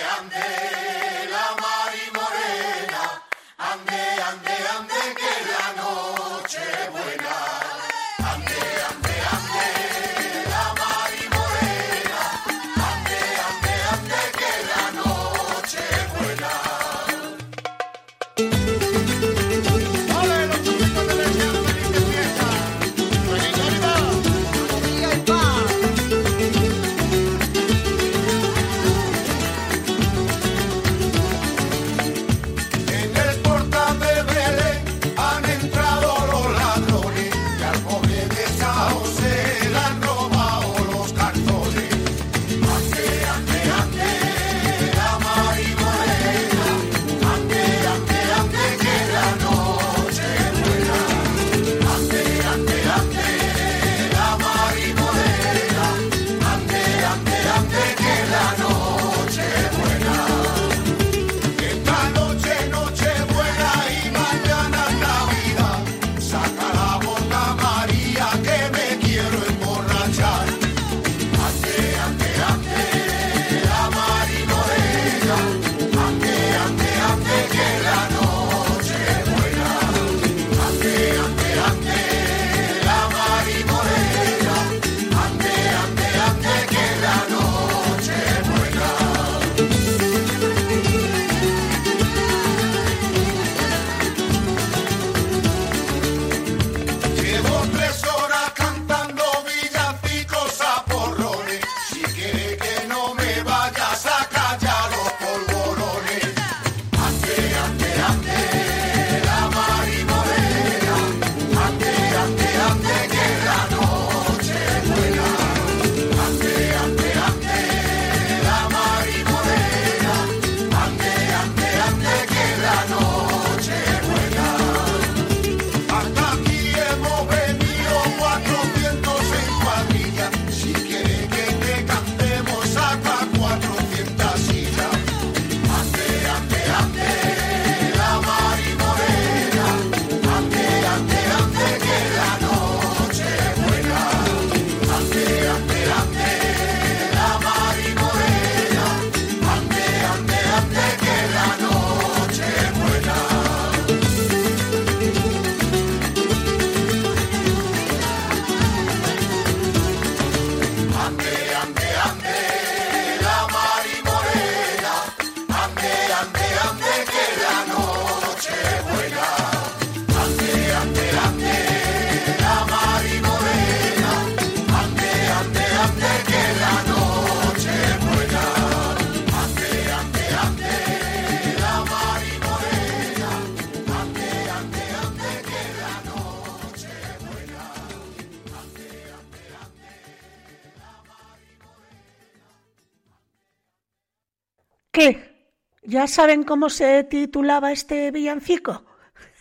saben cómo se titulaba este villancico?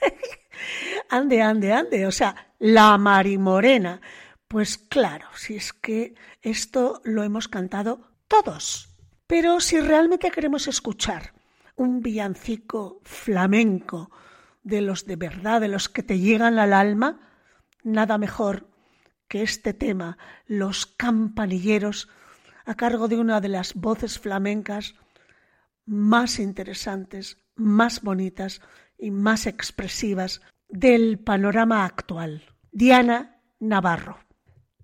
*laughs* ande, ande, ande. O sea, La Marimorena. Pues claro, si es que esto lo hemos cantado todos. Pero si realmente queremos escuchar un villancico flamenco de los de verdad, de los que te llegan al alma, nada mejor que este tema, Los campanilleros, a cargo de una de las voces flamencas más interesantes, más bonitas y más expresivas del panorama actual, Diana Navarro.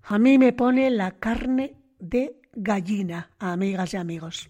A mí me pone la carne de gallina, amigas y amigos.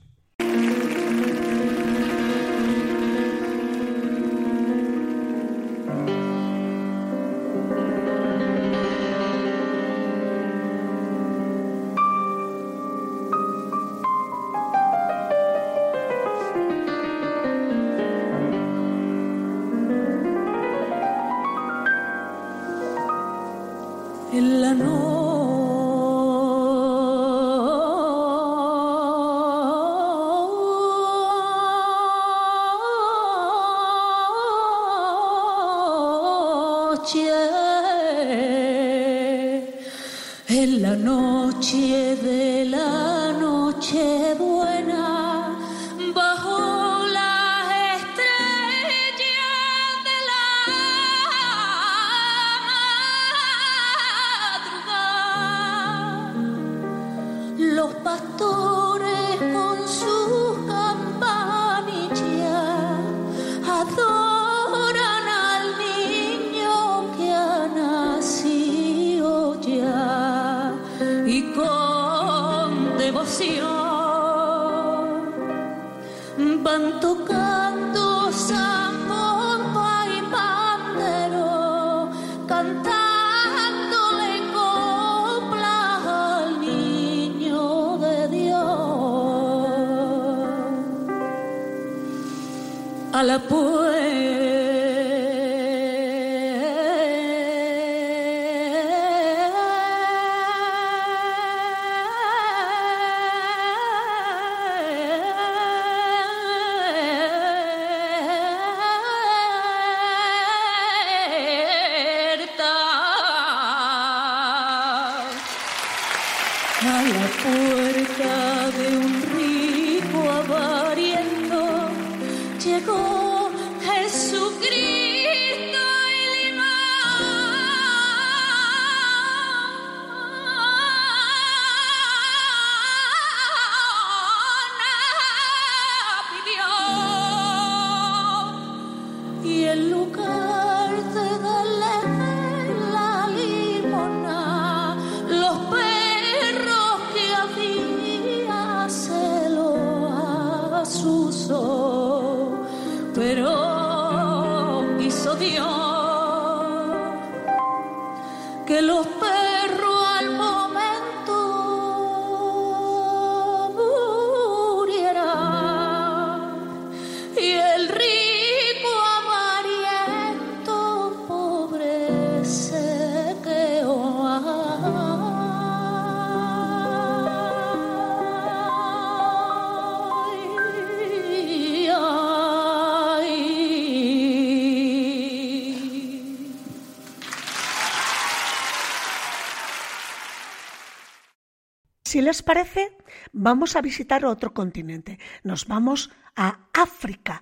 Si les parece, vamos a visitar otro continente. Nos vamos a África.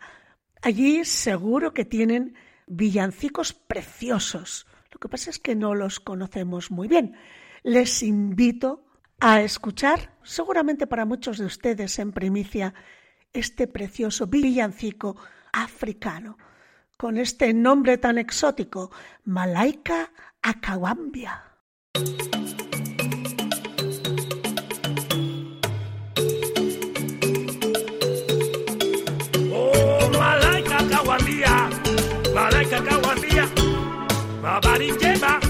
Allí seguro que tienen villancicos preciosos. Lo que pasa es que no los conocemos muy bien. Les invito a escuchar, seguramente para muchos de ustedes en primicia, este precioso villancico africano, con este nombre tan exótico, Malaika Akawambia. Kawambia, malaika kawambia, habari njema,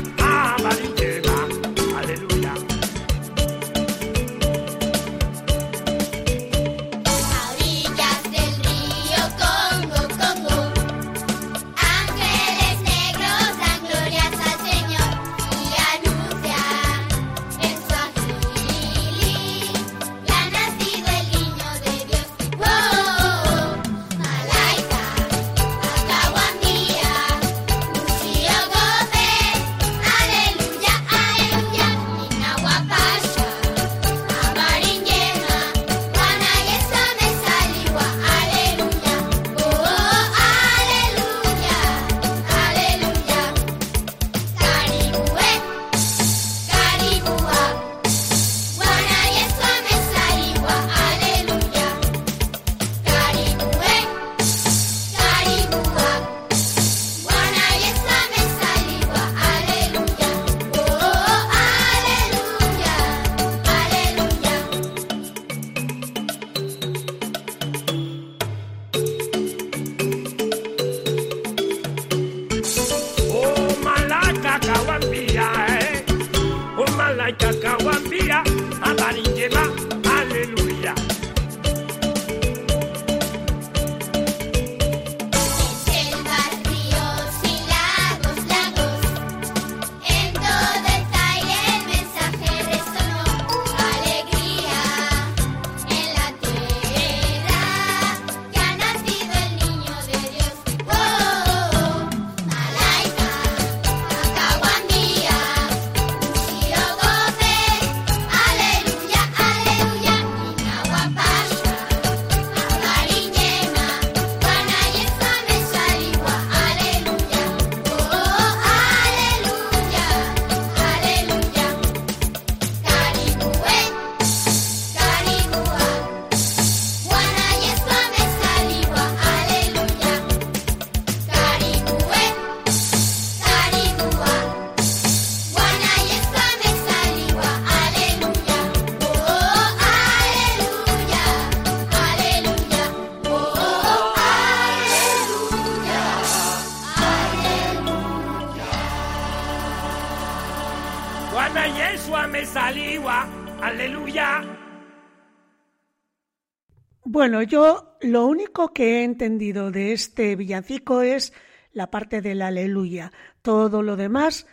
Yo lo único que he entendido de este villancico es la parte del aleluya. Todo lo demás,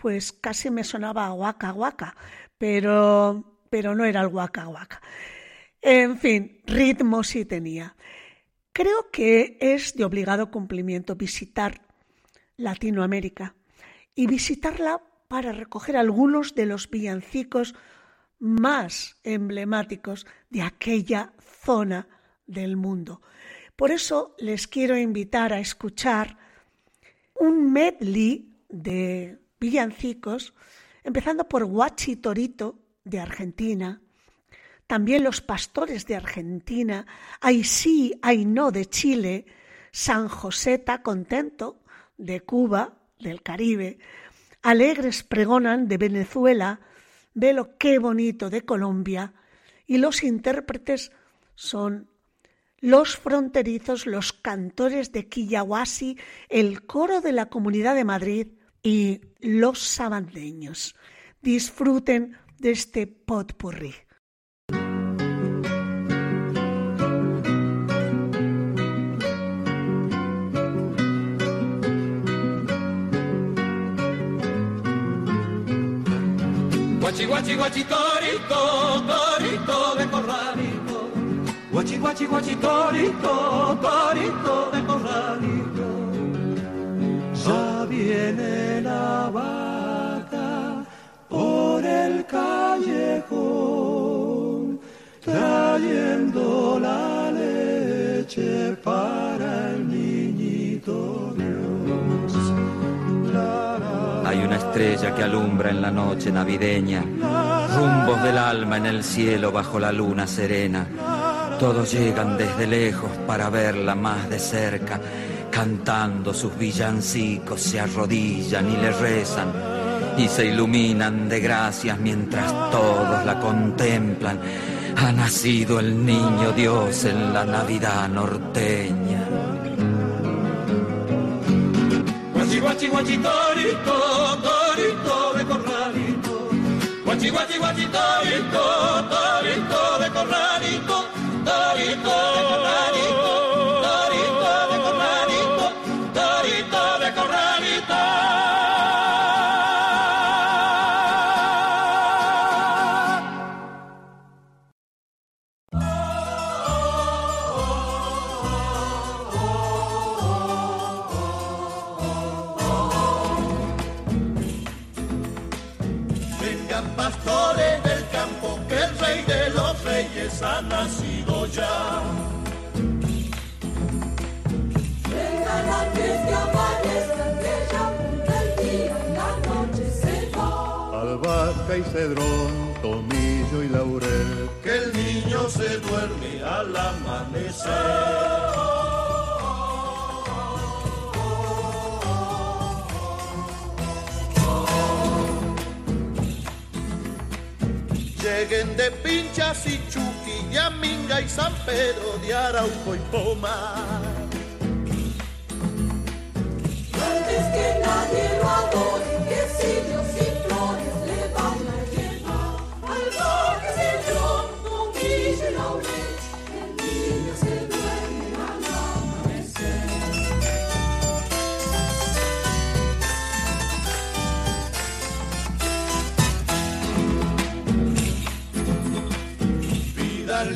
pues casi me sonaba guaca guaca, pero, pero no era el guaca guaca. En fin, ritmo sí tenía. Creo que es de obligado cumplimiento visitar Latinoamérica y visitarla para recoger algunos de los villancicos más emblemáticos de aquella zona del mundo. Por eso les quiero invitar a escuchar un medley de villancicos, empezando por Guachi Torito de Argentina, también Los Pastores de Argentina, Ay sí, ay no de Chile, San Joseta Contento de Cuba, del Caribe, Alegres Pregonan de Venezuela, Velo qué bonito de Colombia, y los intérpretes son los fronterizos, los cantores de Quillahuasi, el coro de la Comunidad de Madrid y los sabandeños. Disfruten de este potpourri. Guachi, guachi, torito. Guachi, guachi, guachi, torito, torito de corralito. Ya viene la vaca por el callejón, trayendo la leche para el niñito Dios. Hay una estrella que alumbra en la noche navideña, rumbos del alma en el cielo bajo la luna serena. Todos llegan desde lejos para verla más de cerca, cantando sus villancicos, se arrodillan y le rezan y se iluminan de gracias mientras todos la contemplan. Ha nacido el niño Dios en la Navidad norteña. Guachi, guachi, guachi, torito, torito de corralito. Torito, torito. Torito y cedrón, tomillo y laurel. Que el niño se duerme al amanecer. Lleguen de Pinchas y Chuqui, Yaminga y San Pedro de Arauco y Pomar. Antes que nadie lo adore, que cirios y flores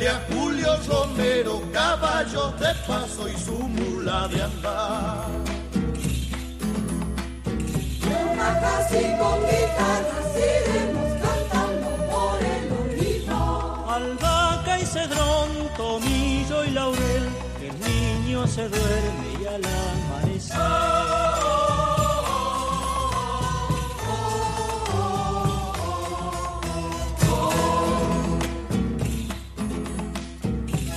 a Julio Romero caballos de paso y su mula de andar. Una casi con iremos cantando cedrón, tomillo y laurel, el niño se duerme y al amanecer.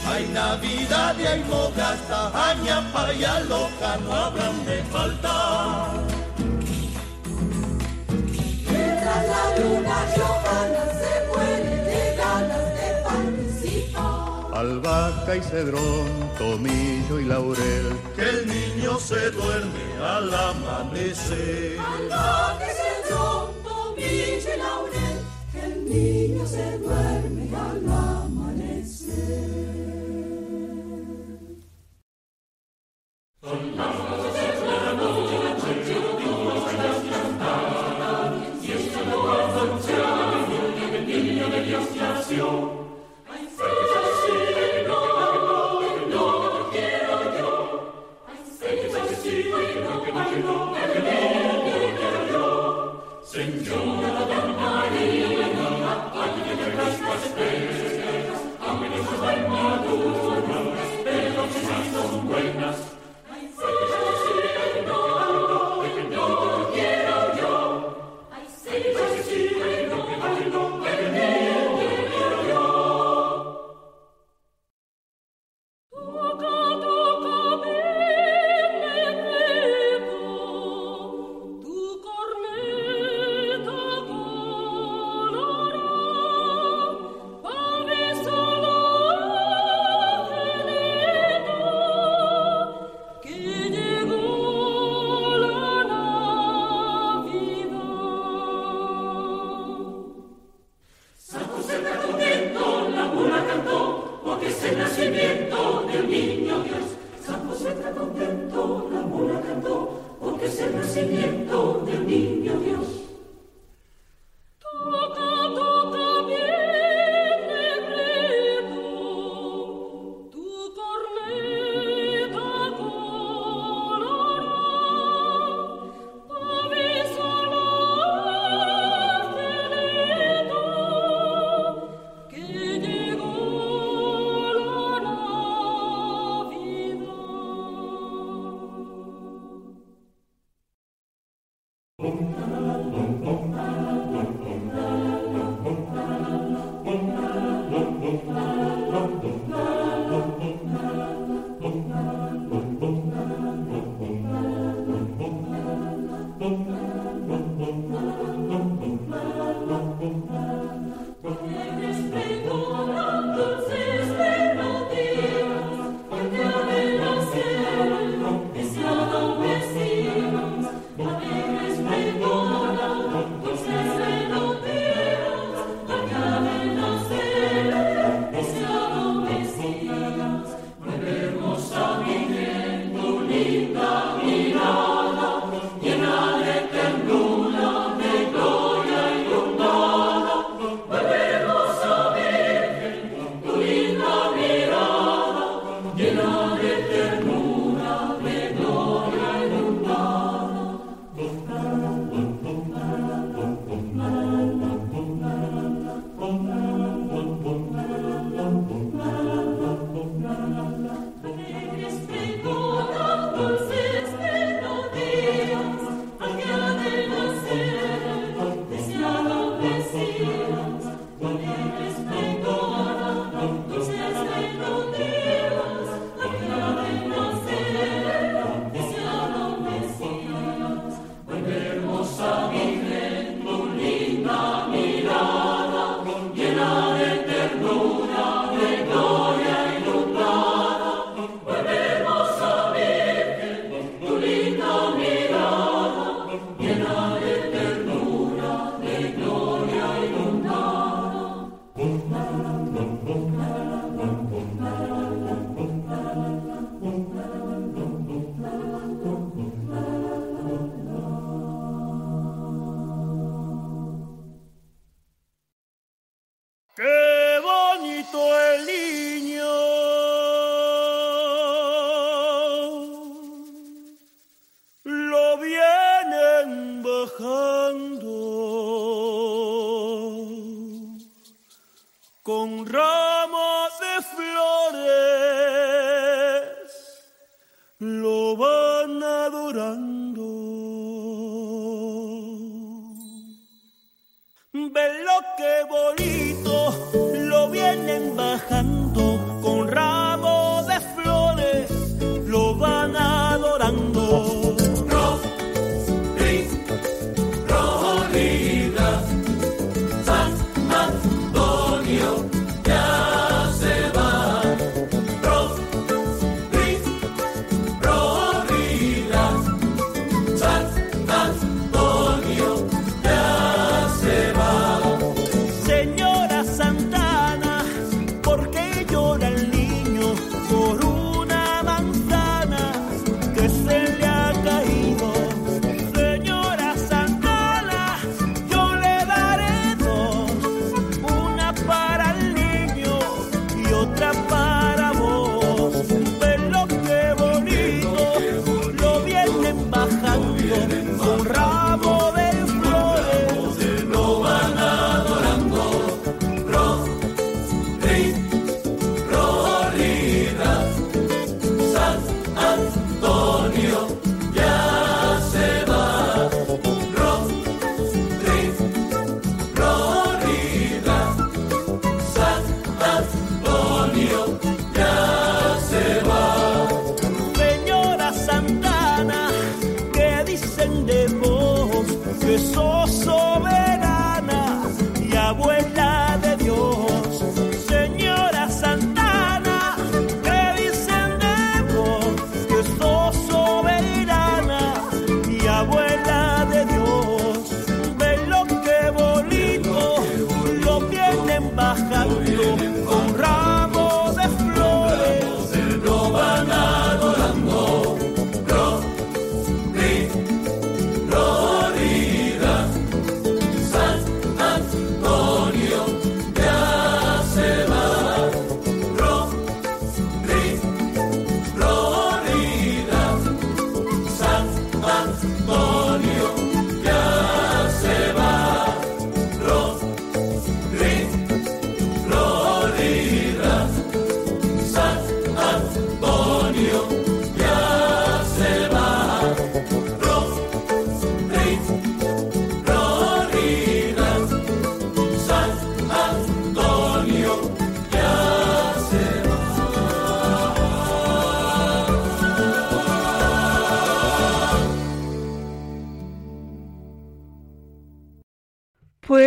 Hay Navidad y hay mogasta, añapa y aloja no habrán de faltar. Mientras la luna Johanna se muere albahaca y cedrón, tomillo y laurel, que el niño se duerme al amanecer. Albahaca y cedrón, tomillo y laurel, que el niño se duerme al amanecer.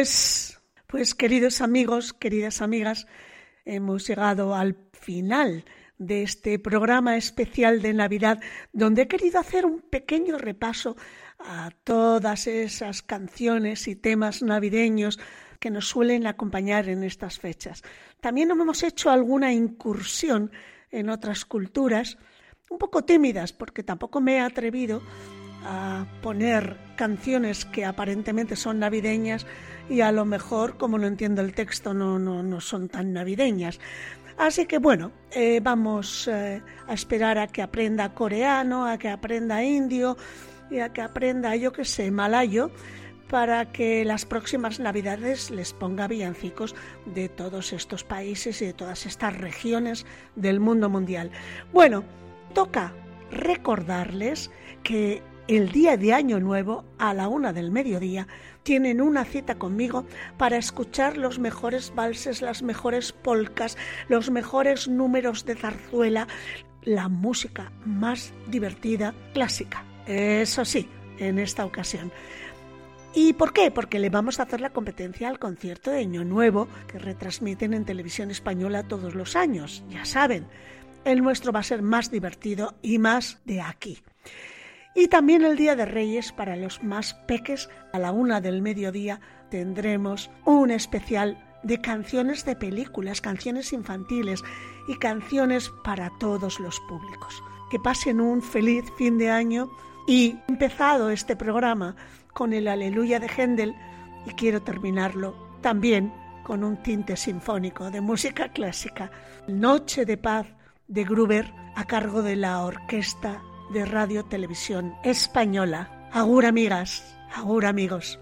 Pues, pues queridos amigos, queridas amigas, hemos llegado al final de este programa especial de Navidad, donde he querido hacer un pequeño repaso a todas esas canciones y temas navideños que nos suelen acompañar en estas fechas. También hemos hecho alguna incursión en otras culturas, un poco tímidas, porque tampoco me he atrevido a poner canciones que aparentemente son navideñas y a lo mejor, como no entiendo el texto, no, no, no son tan navideñas. Así que bueno, eh, vamos eh, a esperar a que aprenda coreano, a que aprenda indio y a que aprenda, yo qué sé, malayo, para que las próximas navidades les ponga villancicos de todos estos países y de todas estas regiones del mundo mundial. Bueno, toca recordarles que el día de Año Nuevo, a la una del mediodía, tienen una cita conmigo para escuchar los mejores valses, las mejores polcas, los mejores números de zarzuela, la música más divertida clásica. Eso sí, en esta ocasión. ¿Y por qué? Porque le vamos a hacer la competencia al concierto de Año Nuevo que retransmiten en televisión española todos los años, ya saben. El nuestro va a ser más divertido y más de aquí. Y también el Día de Reyes para los más peques a la una del mediodía tendremos un especial de canciones de películas, canciones infantiles y canciones para todos los públicos. Que pasen un feliz fin de año y empezado este programa con el Aleluya de Händel y quiero terminarlo también con un tinte sinfónico de música clásica. Noche de Paz de Gruber a cargo de la Orquesta de Radio Televisión Española. Agur amigas, agur amigos.